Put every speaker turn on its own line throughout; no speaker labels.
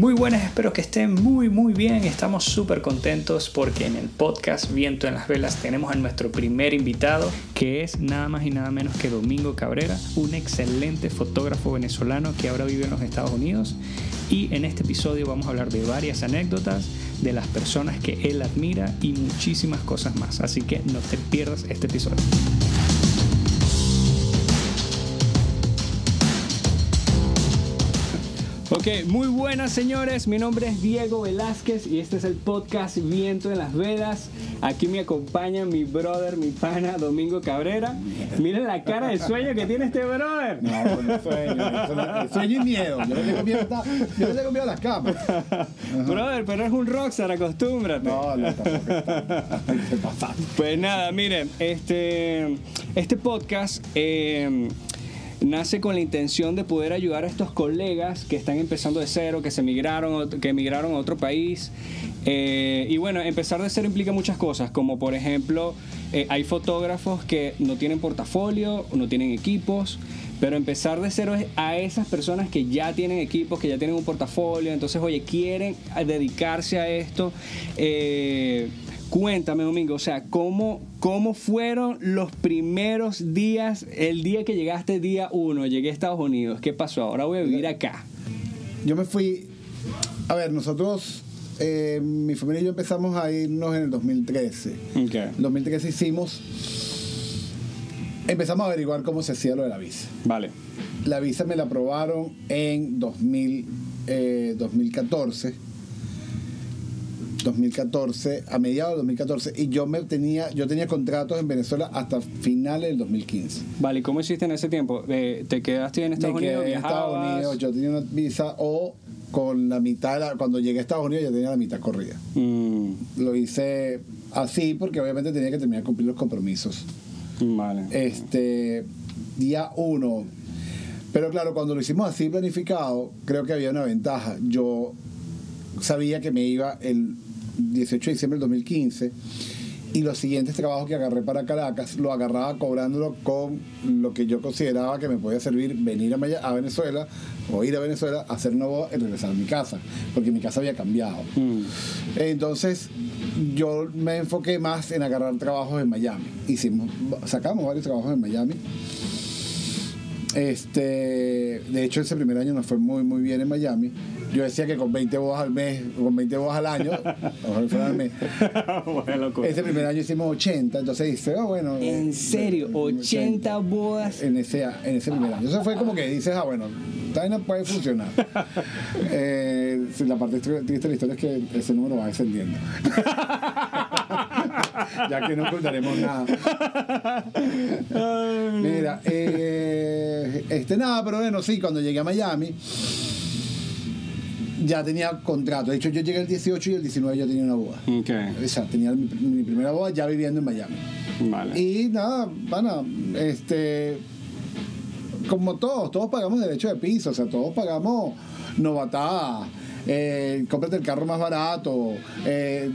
Muy buenas, espero que estén muy muy bien. Estamos súper contentos porque en el podcast Viento en las Velas tenemos a nuestro primer invitado, que es nada más y nada menos que Domingo Cabrera, un excelente fotógrafo venezolano que ahora vive en los Estados Unidos. Y en este episodio vamos a hablar de varias anécdotas, de las personas que él admira y muchísimas cosas más. Así que no te pierdas este episodio. Ok, muy buenas señores, mi nombre es Diego Velázquez y este es el podcast Viento en las Vedas. Aquí me acompaña mi brother, mi pana Domingo Cabrera. Miren la cara de sueño que tiene este brother.
No, no sueño, sueño y miedo. Yo no tengo miedo, yo no tengo miedo a las camas.
Brother, pero es un rockstar, acostúmbrate.
No, no.
Pues nada, miren, este, este podcast... Eh, nace con la intención de poder ayudar a estos colegas que están empezando de cero, que se emigraron, que emigraron a otro país. Eh, y bueno, empezar de cero implica muchas cosas, como por ejemplo, eh, hay fotógrafos que no tienen portafolio, no tienen equipos, pero empezar de cero es a esas personas que ya tienen equipos, que ya tienen un portafolio, entonces, oye, quieren dedicarse a esto. Eh, Cuéntame, Domingo, o sea, ¿cómo, ¿cómo fueron los primeros días, el día que llegaste, día uno, llegué a Estados Unidos? ¿Qué pasó? Ahora voy a vivir acá.
Yo me fui, a ver, nosotros, eh, mi familia y yo empezamos a irnos en el 2013.
Okay.
En 2013 hicimos, empezamos a averiguar cómo se hacía lo de la visa.
Vale.
La visa me la aprobaron en 2000, eh, 2014 2014, a mediados de 2014, y yo me tenía, yo tenía contratos en Venezuela hasta finales del 2015.
Vale, ¿y cómo hiciste en ese tiempo? Eh, ¿Te quedaste en Estados
me
Unidos?
quedé en Estados Unidos, yo tenía una visa o con la mitad, de la- cuando llegué a Estados Unidos ya tenía la mitad corrida.
Mm,
Lo hice así porque obviamente tenía que terminar de cumplir los compromisos.
vale.
Este, día uno. Pero claro, cuando lo hicimos así planificado, creo que había una ventaja. Yo sabía que me iba el 18 de diciembre del 2015 y los siguientes trabajos que agarré para Caracas lo agarraba cobrándolo con lo que yo consideraba que me podía servir venir a, Maya- a Venezuela o ir a Venezuela, hacer una boda y regresar a mi casa, porque mi casa había cambiado.
Mm,
Entonces, yo me enfoqué más en agarrar trabajos en Miami. Hicimos, sacamos varios trabajos en Miami. Este, de hecho, ese primer año nos fue muy, muy bien en Miami. Yo decía que con 20 bodas al mes, con 20 bodas al año, ojalá fuera al mes. Ese primer año hicimos 80, entonces dice, oh, bueno.
¿En
eh,
serio?
eh,
80 bodas.
en ese, en ese primer año. Eso fue como que dices, ah, bueno, esta vaina puede funcionar. Eh, la parte triste de la historia es que ese número va descendiendo. ya que no contaremos nada. Mira, eh, este nada, pero bueno, sí, cuando llegué a Miami ya tenía contrato. De hecho, yo llegué el 18 y el 19 ya tenía una boda.
Ok,
O sea, tenía mi, mi primera boda ya viviendo en Miami.
vale.
Y nada, bueno, este. Como todos, todos pagamos derecho de piso, o sea, todos pagamos novatada. Eh, cómprate el carro más barato. Eh,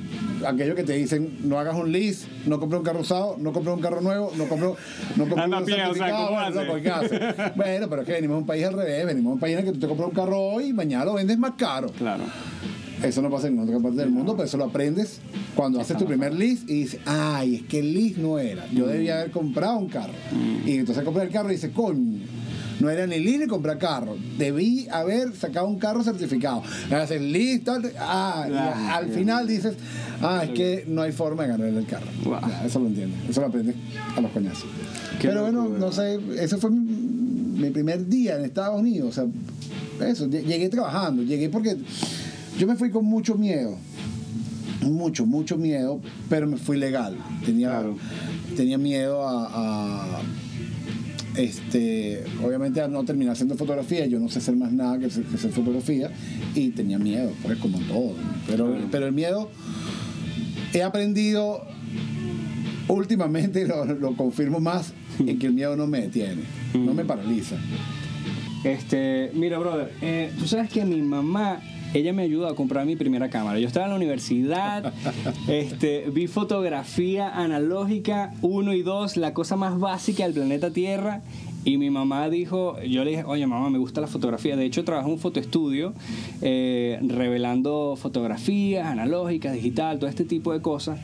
aquello que te dicen, no hagas un lease, no compres un carro usado, no compres un carro nuevo, no compres no compres
Anda a
un
pie, o sea,
certificado,
¿cómo
bueno, ¿qué hace? Bueno, pero es que venimos a un país al revés, venimos a un país en el que tú te compras un carro hoy y mañana lo vendes más caro.
Claro.
Eso no pasa en otra parte del mundo, pero eso lo aprendes cuando haces tu primer lease y dices, ay, es que el lease no era. Yo debía haber comprado un carro. Y entonces compré el carro y dices, coño, no era ni lease ni comprar carro. Debí haber sacado un carro certificado. Haces tal, ah, y
Ah,
al
bien.
final dices, ah, es que no hay forma de ganarle el carro.
Wow.
Ya, eso lo entiendes. Eso lo aprendes a los coñazos.
Qué
pero bueno,
locura.
no sé, ese fue mi, mi primer día en Estados Unidos. O sea, eso, lle- llegué trabajando, llegué porque yo me fui con mucho miedo. Mucho, mucho miedo, pero me fui legal. Tenía,
Claro.
tenía miedo a, a, este, obviamente a no terminar haciendo fotografía. Yo no sé hacer más nada que, hacer- que hacer fotografía y tenía miedo, pues como todo. Pero,
Claro.
pero el miedo he aprendido últimamente, lo, lo confirmo más, en que el miedo no me detiene, no me paraliza.
Este, mira, brother, eh, tú sabes que mi mamá, ella me ayudó a comprar mi primera cámara. Yo estaba en la universidad, este, vi fotografía analógica 1 y 2, la cosa más básica del planeta Tierra. Y mi mamá dijo, yo le dije, oye mamá, me gusta la fotografía. De hecho, trabajo en un fotoestudio eh, revelando fotografías analógicas, digital, todo este tipo de cosas.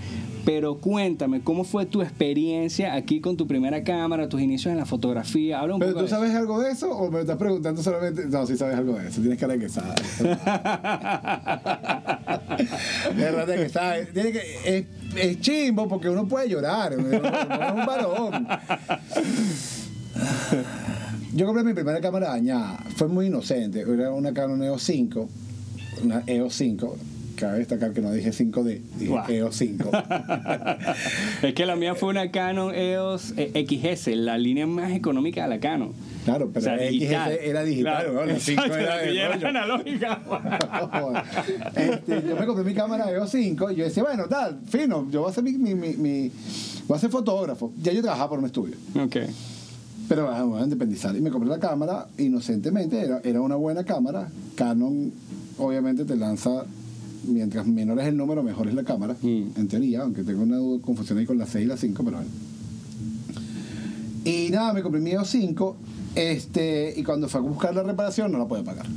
Pero cuéntame, ¿cómo fue tu experiencia aquí con tu primera cámara, tus inicios en la fotografía? Habla un
¿Pero
poco
tú
de eso.
sabes algo de eso o me estás preguntando solamente? No, sí sabes algo de eso. Tienes cara de que sabes. Es verdad que sabes. Tiene que, es, es chimbo porque uno puede llorar. Uno es un varón. Yo compré mi primera cámara dañada. Fue muy inocente. Era una Canon EOS 5. Una EOS 5. Cabe destacar que no dije 5D, dije
Guau.
EOS 5.
Es que la mía fue una Canon EOS eh, XS, la línea más económica de la Canon.
Claro, pero
O sea,
XS era digital,
Claro,
¿no? La 5
exacto,
era de
analógica.
Este, yo me compré mi cámara EOS 5 y yo decía, bueno, tal, fino, yo voy a ser mi, mi, mi- mi- voy a ser fotógrafo. Ya yo trabajaba por un estudio,
ok.
Pero bueno, me voy a independizar. Y me compré la cámara inocentemente, era, era una buena cámara. Canon obviamente te lanza, mientras menor es el número, mejor es la cámara,
Mm.
en teoría, aunque tengo una confusión ahí con la 6 y la 5, pero bueno. Y nada, me compré mi EOS 5 este, y cuando fue a buscar la reparación no la pude pagar.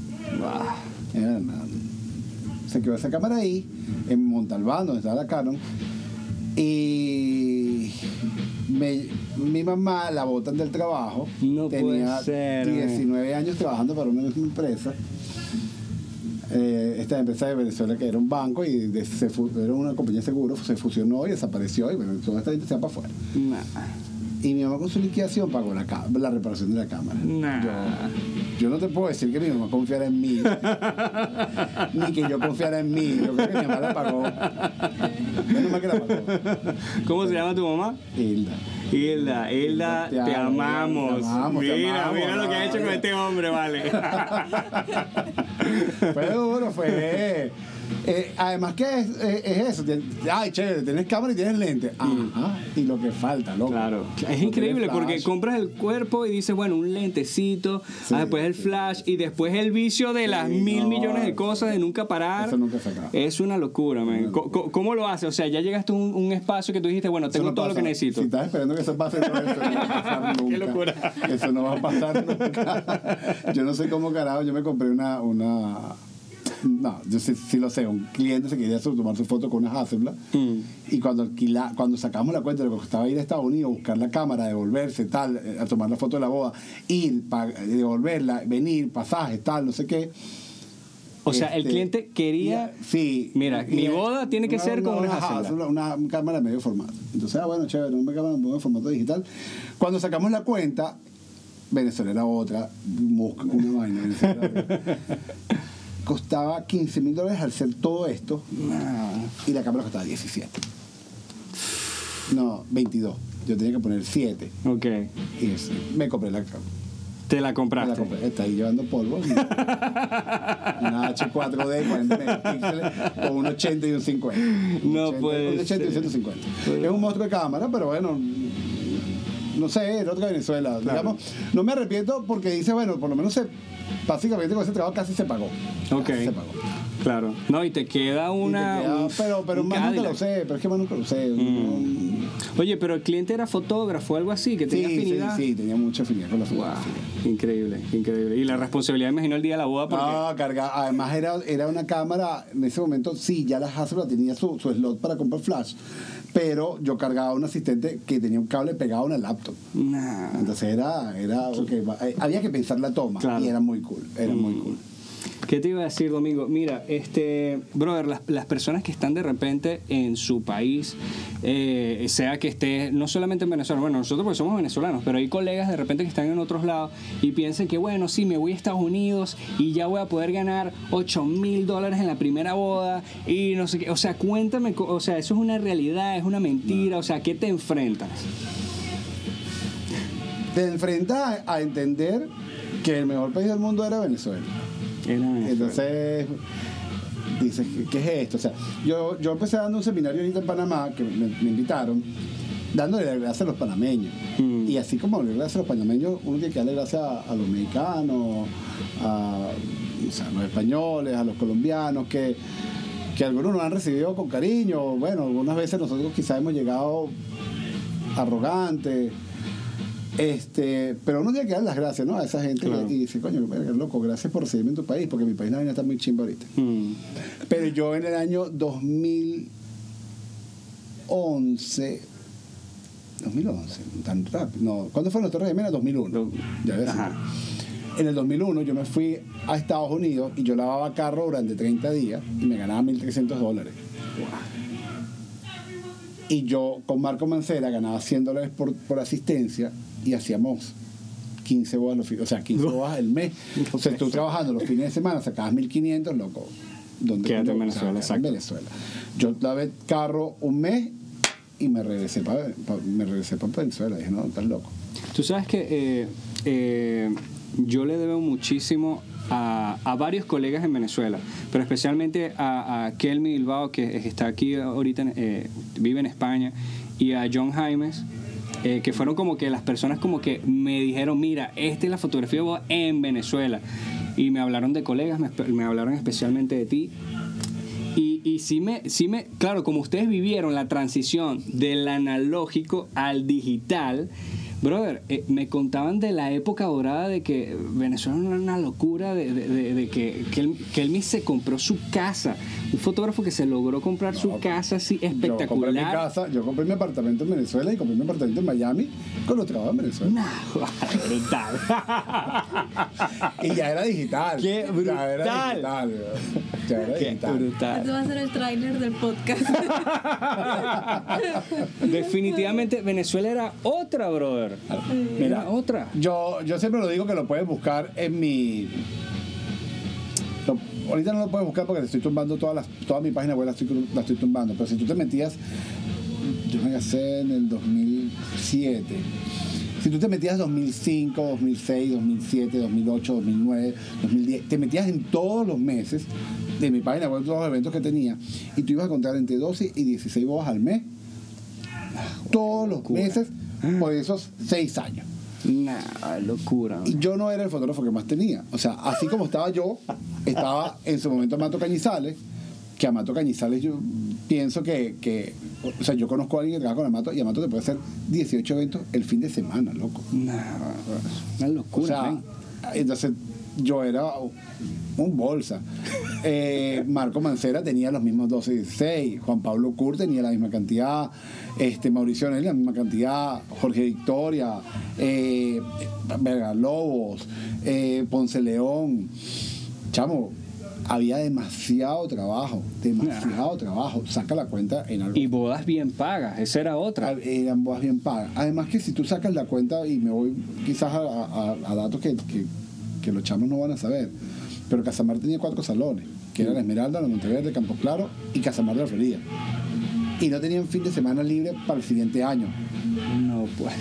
Bah.
Era nada. Se quedó esa cámara ahí, en Montalbán, donde estaba la Canon. Y me- mi mamá la botan del trabajo.
No
Tenía
puede ser,
19 años trabajando para una misma empresa. Eh, esta empresa de Venezuela que era un banco y de- se fu- era una compañía de seguros, se fusionó y desapareció y bueno, toda esta gente se va para afuera.
Nah.
Y mi mamá con su liquidación pagó la, la reparación de la cámara.
Nah.
Yo, yo no te puedo decir que mi mamá confiara en mí, ni que yo confiara en mí. Yo creo que mi mamá la pagó. Menos mal que la pagó.
¿Cómo se llama tu mamá?
Hilda.
Hilda, Hilda,
Te
te,
amo,
amamos.
te amamos, te
mira,
amamos,
mira lo que ha hecho con este hombre, vale.
Fue duro, fue. Eh, además, que es, eh, es eso? Tien- Ay, chévere, tienes cámara y tienes lente. Ajá. Y lo que falta, loco.
Claro,
No
es increíble
tienes
porque
flash.
compras el cuerpo y dices, bueno, un lentecito,
Sí,
ah, después el flash y después el vicio de las
Sí,
mil
no,
millones de cosas de nunca parar.
eso nunca se acaba.
Es una locura, man.
Una
Co- co- ¿Cómo lo haces? O sea, ya llegaste a un, un espacio que tú dijiste, bueno,
Eso
tengo
no
todo lo
pasa.
que necesito.
Si estás esperando que eso pase, no, eso no va a pasar nunca.
Qué locura.
Eso no va a pasar nunca. Yo no sé cómo carajo, yo me compré una... una no, yo sí, sí lo sé, un cliente se quería tomar su foto con una Hasselblad
Mm.
y cuando alquila, cuando sacamos la cuenta de lo que costaba ir a Estados Unidos, buscar la cámara, devolverse, tal, eh, a tomar la foto de la boda, ir, pa- devolverla, venir, pasajes, tal, no sé qué.
O sea, el
Este,
cliente quería...
sí.
Mira, mi boda tiene que ser con una. Hasselblad,
una, una cámara de medio formato. Entonces, ah, bueno, chévere, una cámara de medio formato digital. Cuando sacamos la cuenta, Venezuela era otra, Mosca, una vaina. Venezuela. Costaba 15 mil dólares al hacer todo esto y la cámara costaba 17. No, 22. Yo tenía que poner 7.
Ok,
Y eso, me compré la cámara.
te la
Me la
compraste.
compré. Está ahí llevando polvo. Una H4D, 40 megapíxeles, con un 80 y un 50. Un
No
80,
puede
Un 80 y un
ser.
150. Es un monstruo de cámara, pero bueno. No sé, era otra Venezuela. Digamos, no me arrepiento porque dice, bueno, por lo menos se, básicamente con ese trabajo casi se pagó.
Ok.
Casi se pagó.
Claro. No, y te queda
te
una...
queda- pero pero
un
más nunca lo sé, pero es que más nunca lo sé.
Mm. Oye, pero el cliente era fotógrafo, algo así, que
Sí,
tenía
sí,
afinidad.
sí, tenía mucha afinidad con la
Wow,
fotografía.
increíble, increíble. Y la responsabilidad, imagino, el día de la boda, porque...
No, carga. Además era, era una cámara, en ese momento sí, ya la Hasselblad tenía su, su slot para comprar flash, pero yo cargaba un asistente que tenía un cable pegado a una laptop.
Nah.
Entonces era, era eh, había que pensar la toma
Claro. Mm.
y era muy cool, era muy cool.
¿Qué te iba a decir, Domingo? Mira, este, brother, las, personas que están de repente en su país, eh, sea que esté no solamente en Venezuela, bueno, nosotros porque somos venezolanos, pero hay colegas de repente que están en otros lados y piensan que, bueno, sí, me voy a Estados Unidos y ya voy a poder ganar 8 mil dólares en la primera boda y no sé qué. O sea, cuéntame, o sea, eso es una realidad, es una mentira, o sea, ¿a qué te enfrentas?
Te enfrentas a entender que el mejor país del mundo era Venezuela. Entonces dices, ¿qué- ¿qué es esto? O sea, yo, yo empecé dando un seminario ahorita en Panamá, que me, me invitaron, dándole las gracias a los panameños.
Mm.
Y así como darle gracias a los panameños, uno tiene que darle gracias a, a los mexicanos, a, o sea, a los españoles, a los colombianos, que, que algunos nos han recibido con cariño. Bueno, algunas veces nosotros quizás hemos llegado arrogantes. Este, pero uno tiene que dar las gracias, ¿no? A esa gente
Claro.
que- y dice, coño, loco, gracias por seguirme en tu país, porque mi país la está muy chimba ahorita.
Mm.
Pero yo en el año 2011, 2011, tan rápido, no, ¿cuándo fue la Torre Gemela? 2001.
Do-
Ya ves. En el 2001 yo me fui a Estados Unidos y yo lavaba carro durante 30 días y me ganaba 1.300 dólares. Y yo con Marco Mancera ganaba 100 dólares por, por asistencia y hacíamos 15 bodas los fines, o sea, 15 bodas el mes. O sea, tú trabajando los fines de semana sacabas 1.500, loco. ¿Dónde
Quédate en
o sea,
Venezuela,
quédate
exacto.
En Venezuela. Yo lavé carro un mes y me regresé para me regresé para Venezuela. Dije, no, estás loco.
Tú sabes que eh, eh, yo le debo muchísimo a, a varios colegas en Venezuela, pero especialmente a, a Kelmy Bilbao, que está aquí ahorita, eh, vive en España, y a John Jaimes, eh, que fueron como que las personas como que me dijeron, mira, esta es la fotografía de en Venezuela. Y me hablaron de colegas, me, me hablaron especialmente de ti. Y, y sí, me, sí me, claro, como ustedes vivieron la transición del analógico al digital, brother, eh, me contaban de la época dorada de que Venezuela era una locura, de, de- de- de que, que, él, que él mismo se compró su casa. Un fotógrafo que se logró comprar su casa así
Yo compré mi
espectacular.
casa, yo compré mi apartamento en Venezuela y compré mi apartamento en Miami con los trabajos en Venezuela.
Brutal.
Y ya era digital.
¡Qué
Ya era
brutal!
digital. Ya era
Qué
digital.
brutal.
Este va a ser el tráiler del podcast.
Definitivamente Venezuela era otra, brother. Era otra.
Yo, yo siempre lo digo que lo puedes buscar en mi. lo- ahorita no lo puedes buscar porque te estoy tumbando todas las, toda mi página web, la estoy, la estoy tumbando. Pero si tú te metías, yo me casé en el 2007. Si tú te metías 2005, 2006, 2007, 2008, 2009, 2010, te metías en todos los meses de mi página web, todos los eventos que tenía, y tú ibas a contar entre 12 y 16 bodas al mes. Todos los meses por esos 6 años.
Nah, locura.
Y yo no era el fotógrafo que más tenía. O sea, así como estaba yo, estaba en su momento Mato Cañizales, que a Mato Cañizales yo pienso que, que- o sea, yo conozco a alguien que trabaja con Amato y Amato te puede hacer 18 eventos el fin de semana, loco.
Nah, una
O
locura.
sea,
men.
entonces yo era un bolsa. Eh, Marco Mancera tenía los mismos 12 y 16. Juan Pablo Cur tenía la misma cantidad. Este, Mauricio Nelly la misma cantidad. Jorge Victoria. Eh, Verga Lobos. eh, Ponce León. Chamo, había demasiado trabajo. Demasiado trabajo. Saca la cuenta en algo.
Y bodas bien pagas, esa era otra.
Ah, eran bodas bien pagas. Además que si tú sacas la cuenta, y me voy quizás a, a- a datos que, que- que los chamos no van a saber, pero Casamar tenía cuatro salones, que eran la Esmeralda, la Monteverde, Campo Claro y Casamar de la Florida. Y no tenían fin de semana libre para el siguiente año.
No, pues.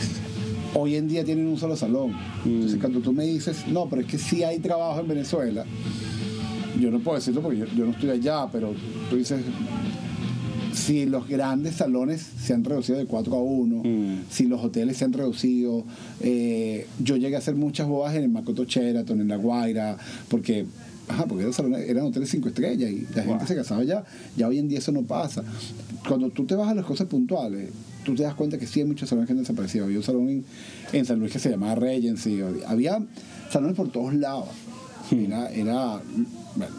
Hoy en día tienen un solo salón. Entonces cuando tú me dices, no, pero es que sí hay trabajo en Venezuela, yo no puedo decirlo porque yo, yo no estoy allá, pero tú dices, si los grandes salones se han reducido de 4 a 1,
Mm.
si los hoteles se han reducido, eh, yo llegué a hacer muchas bodas en el Macoto Sheraton, en La Guaira, porque, ajá, porque eran, salones- eran hoteles 5 estrellas y la gente se casaba ya, ya hoy en día eso no pasa. Cuando tú te vas a las cosas puntuales, tú te das cuenta que sí hay muchos salones que han desaparecido. Había un salón en, en San Luis que se llamaba Regency, había salones por todos lados. Era, era bueno,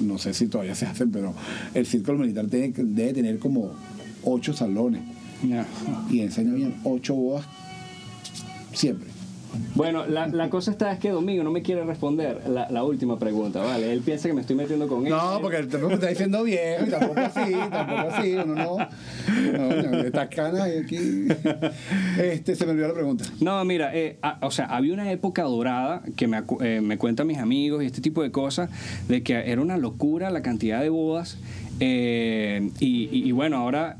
no sé si todavía se hacen, pero el círculo militar tiene debe tener como ocho salones.
No.
Y en ese año habían ocho bodas siempre.
Bueno, la, la cosa está es que Domingo no me quiere responder la, la última pregunta, ¿vale? Él piensa que me estoy metiendo con él.
No, porque tampoco me está diciendo bien, tampoco así, tampoco así, uno no. No, no, estas canas y aquí. Este, se me olvidó la pregunta.
No, mira, eh, a- o sea, había una época dorada que me, eh, me cuentan mis amigos y este tipo de cosas, de que era una locura la cantidad de bodas. eh, y, y- y bueno, ahora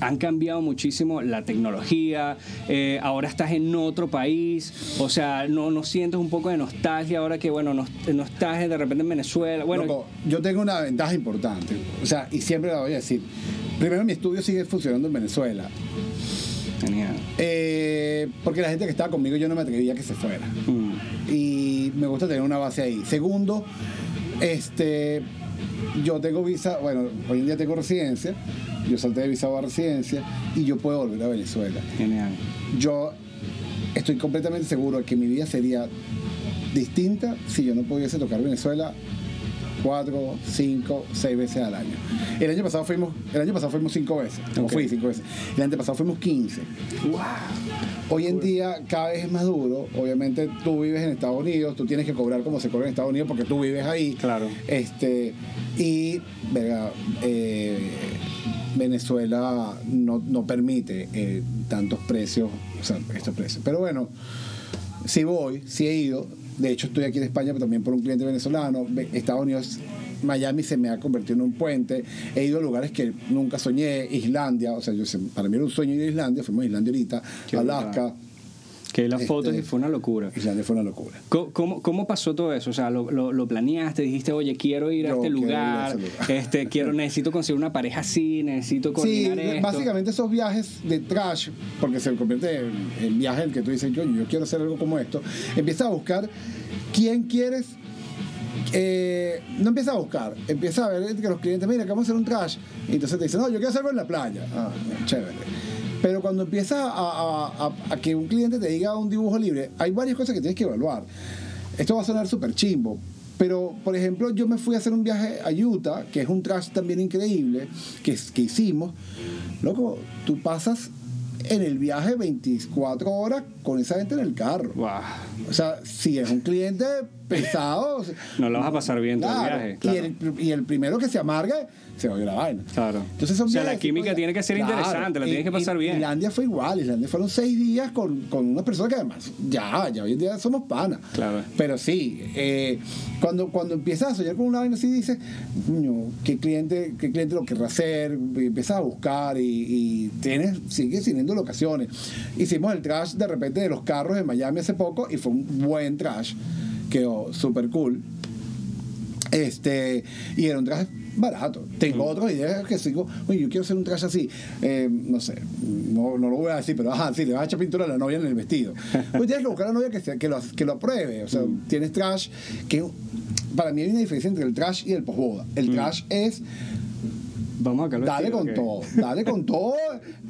han cambiado muchísimo la tecnología, eh, ahora estás en otro país, o sea, no, no sientes un poco de nostalgia ahora que, bueno, no, no estás de repente en Venezuela. Bueno,
Loco, yo tengo una ventaja importante, o sea, y siempre la voy a decir. Primero, mi estudio sigue funcionando en Venezuela,
genial.
eh, porque la gente que estaba conmigo yo no me atrevía a que se fuera.
Mm,
y me gusta tener una base ahí. Segundo, este, yo tengo visa, bueno, hoy en día tengo residencia, yo salté de visado a residencia y yo puedo volver a Venezuela.
genial.
Yo estoy completamente seguro de que mi vida sería distinta si yo no pudiese tocar Venezuela cuatro, cinco, seis veces al año. El año pasado fuimos, el año pasado fuimos cinco veces, no
Ok.
fui cinco veces. El año pasado fuimos 15. Hoy en día cada vez es más duro. Obviamente tú vives en Estados Unidos, tú tienes que cobrar como se cobra en Estados Unidos porque tú vives ahí.
Claro.
Este, y verga, eh, Venezuela no, no permite eh, tantos precios, o sea, estos precios. Pero bueno, si voy, si he ido. De hecho, estoy aquí en España, pero también por un cliente venezolano. Ve- Estados Unidos, Miami se me ha convertido en un puente. He ido a lugares que nunca soñé. Islandia, o sea, yo para mí era un sueño ir a Islandia. Fuimos a Islandia ahorita,
Qué
Alaska.
Que las
Este-
fotos y fue una locura.
Islandia fue una locura.
¿Cómo, cómo, cómo pasó todo eso? O sea, lo, lo, lo planeaste, dijiste, oye, quiero ir a este
a
lugar, este, quiero, necesito conseguir una pareja así, necesito
Sí,
coordinar esto.
básicamente esos viajes de trash, porque se convierte en, en viaje en el que tú dices, yo, yo quiero hacer algo como esto, empieza a buscar quién quieres. eh, no empieza a buscar, empieza a ver que los clientes, mira, que vamos a hacer un trash. Y entonces te dicen, no, yo quiero hacerlo en la playa. Ah, chévere. Pero cuando empieza a, a- a- a que un cliente te diga un dibujo libre, hay varias cosas que tienes que evaluar. Esto va a sonar súper chimbo. Pero, por ejemplo, yo me fui a hacer un viaje a Utah, que es un trash también increíble, que, que hicimos. Loco, tú pasas en el viaje 24 horas con esa gente en el carro.
Guau.
O sea, si es un cliente pesado...
No lo vas a pasar bien todo el
claro,
viaje,
y
claro.
el- Y, el, primero que se amargue, se oye la vaina.
Claro.
Entonces son
O sea, la química tiene que ser interesante, la tienes que pasar
y-
bien.
Islandia fue igual, Islandia fueron seis días con, con una persona que además, ya, ya hoy en día somos panas.
Claro.
Pero sí, eh, cuando, cuando empiezas a soñar con una vaina así, dices, "Coño, ¿qué cliente, qué cliente lo querrá hacer? Empiezas a buscar y, y tienes, sigues teniendo locaciones. Hicimos el trash de repente de los carros en Miami hace poco y fue un buen trash, quedó súper cool. Este, y era un traje barato. Tengo otras ideas que sigo, oye, yo quiero hacer un traje así. Eh, no sé, no, no lo voy a decir, pero ajá, sí, le vas a echar pintura a la novia en el vestido. Pues tienes que buscar a la novia que, sea- que, lo, que lo apruebe. O sea, tienes trash que. Para mí hay una diferencia entre el trash y el posboda. El trash es
Vamos acá.
dale con todo, dale con todo.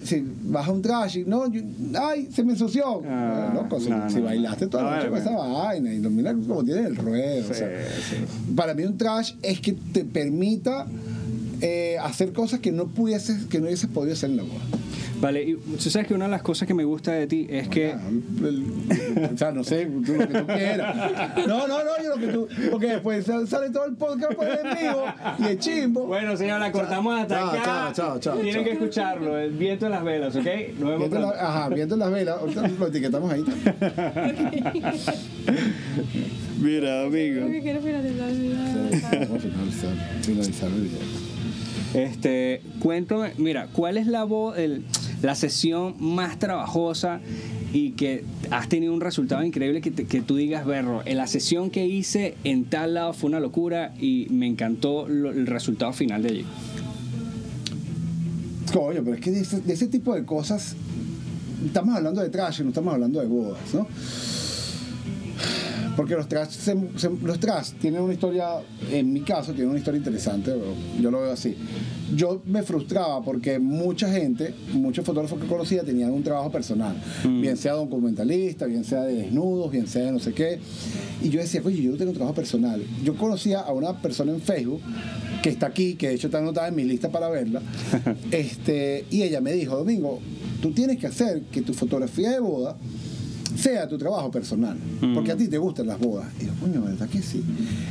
Si vas a un trash y no, yo- ay, se me ensució.
Ah,
Loco, si,
no,
si
no,
bailaste toda la
No,
noche con esa vaina y mira como tiene el ruedo. o sea,
sí.
para mí un trash es que te permita eh, hacer cosas que no pudieses, que no hubieses podido hacer en la boda.
Vale, y tú sabes que una de las cosas que me gusta de ti es que...
El- o sea, no sé, tú, lo que tú quieras. No, no, no, yo lo que tú. Porque después sale todo el podcast por en vivo y es chimbo.
Bueno, señora, la cortamos hasta
Chao,
acá.
chao, chao, chao,
Tienen
chao.
que escucharlo, el viento en las velas, ¿ok? Nos vemos
la-
pronto.
ajá, viendo las velas, ahorita lo etiquetamos ahí.
Mira, amigo.
Creo que quiero finalizar el video.
Vamos a finalizar, finalizar el video.
Este, cuéntame, mira, ¿cuál es la el- la sesión más trabajosa y que has tenido un resultado increíble que, te- que tú digas, Berro, en la sesión que hice en tal lado fue una locura y me encantó el resultado final de allí?
Coño, pero es que de ese, de ese tipo de cosas, estamos hablando de trash, no estamos hablando de bodas, ¿no? Porque los trash, se- se- los trash tienen una historia, en mi caso, tienen una historia interesante, yo lo veo así. Yo me frustraba porque mucha gente, muchos fotógrafos que conocía tenían un trabajo personal, bien sea documentalista, bien sea de desnudos, bien sea de no sé qué. Y yo decía, oye, yo no tengo un trabajo personal. Yo conocía a una persona en Facebook que está aquí, que de hecho está anotada en mi lista para verla, este, y ella me dijo, Domingo, tú tienes que hacer que tu fotografía de boda sea tu trabajo personal, porque a ti te gustan las bodas. Y yo, coño, ¿verdad que sí?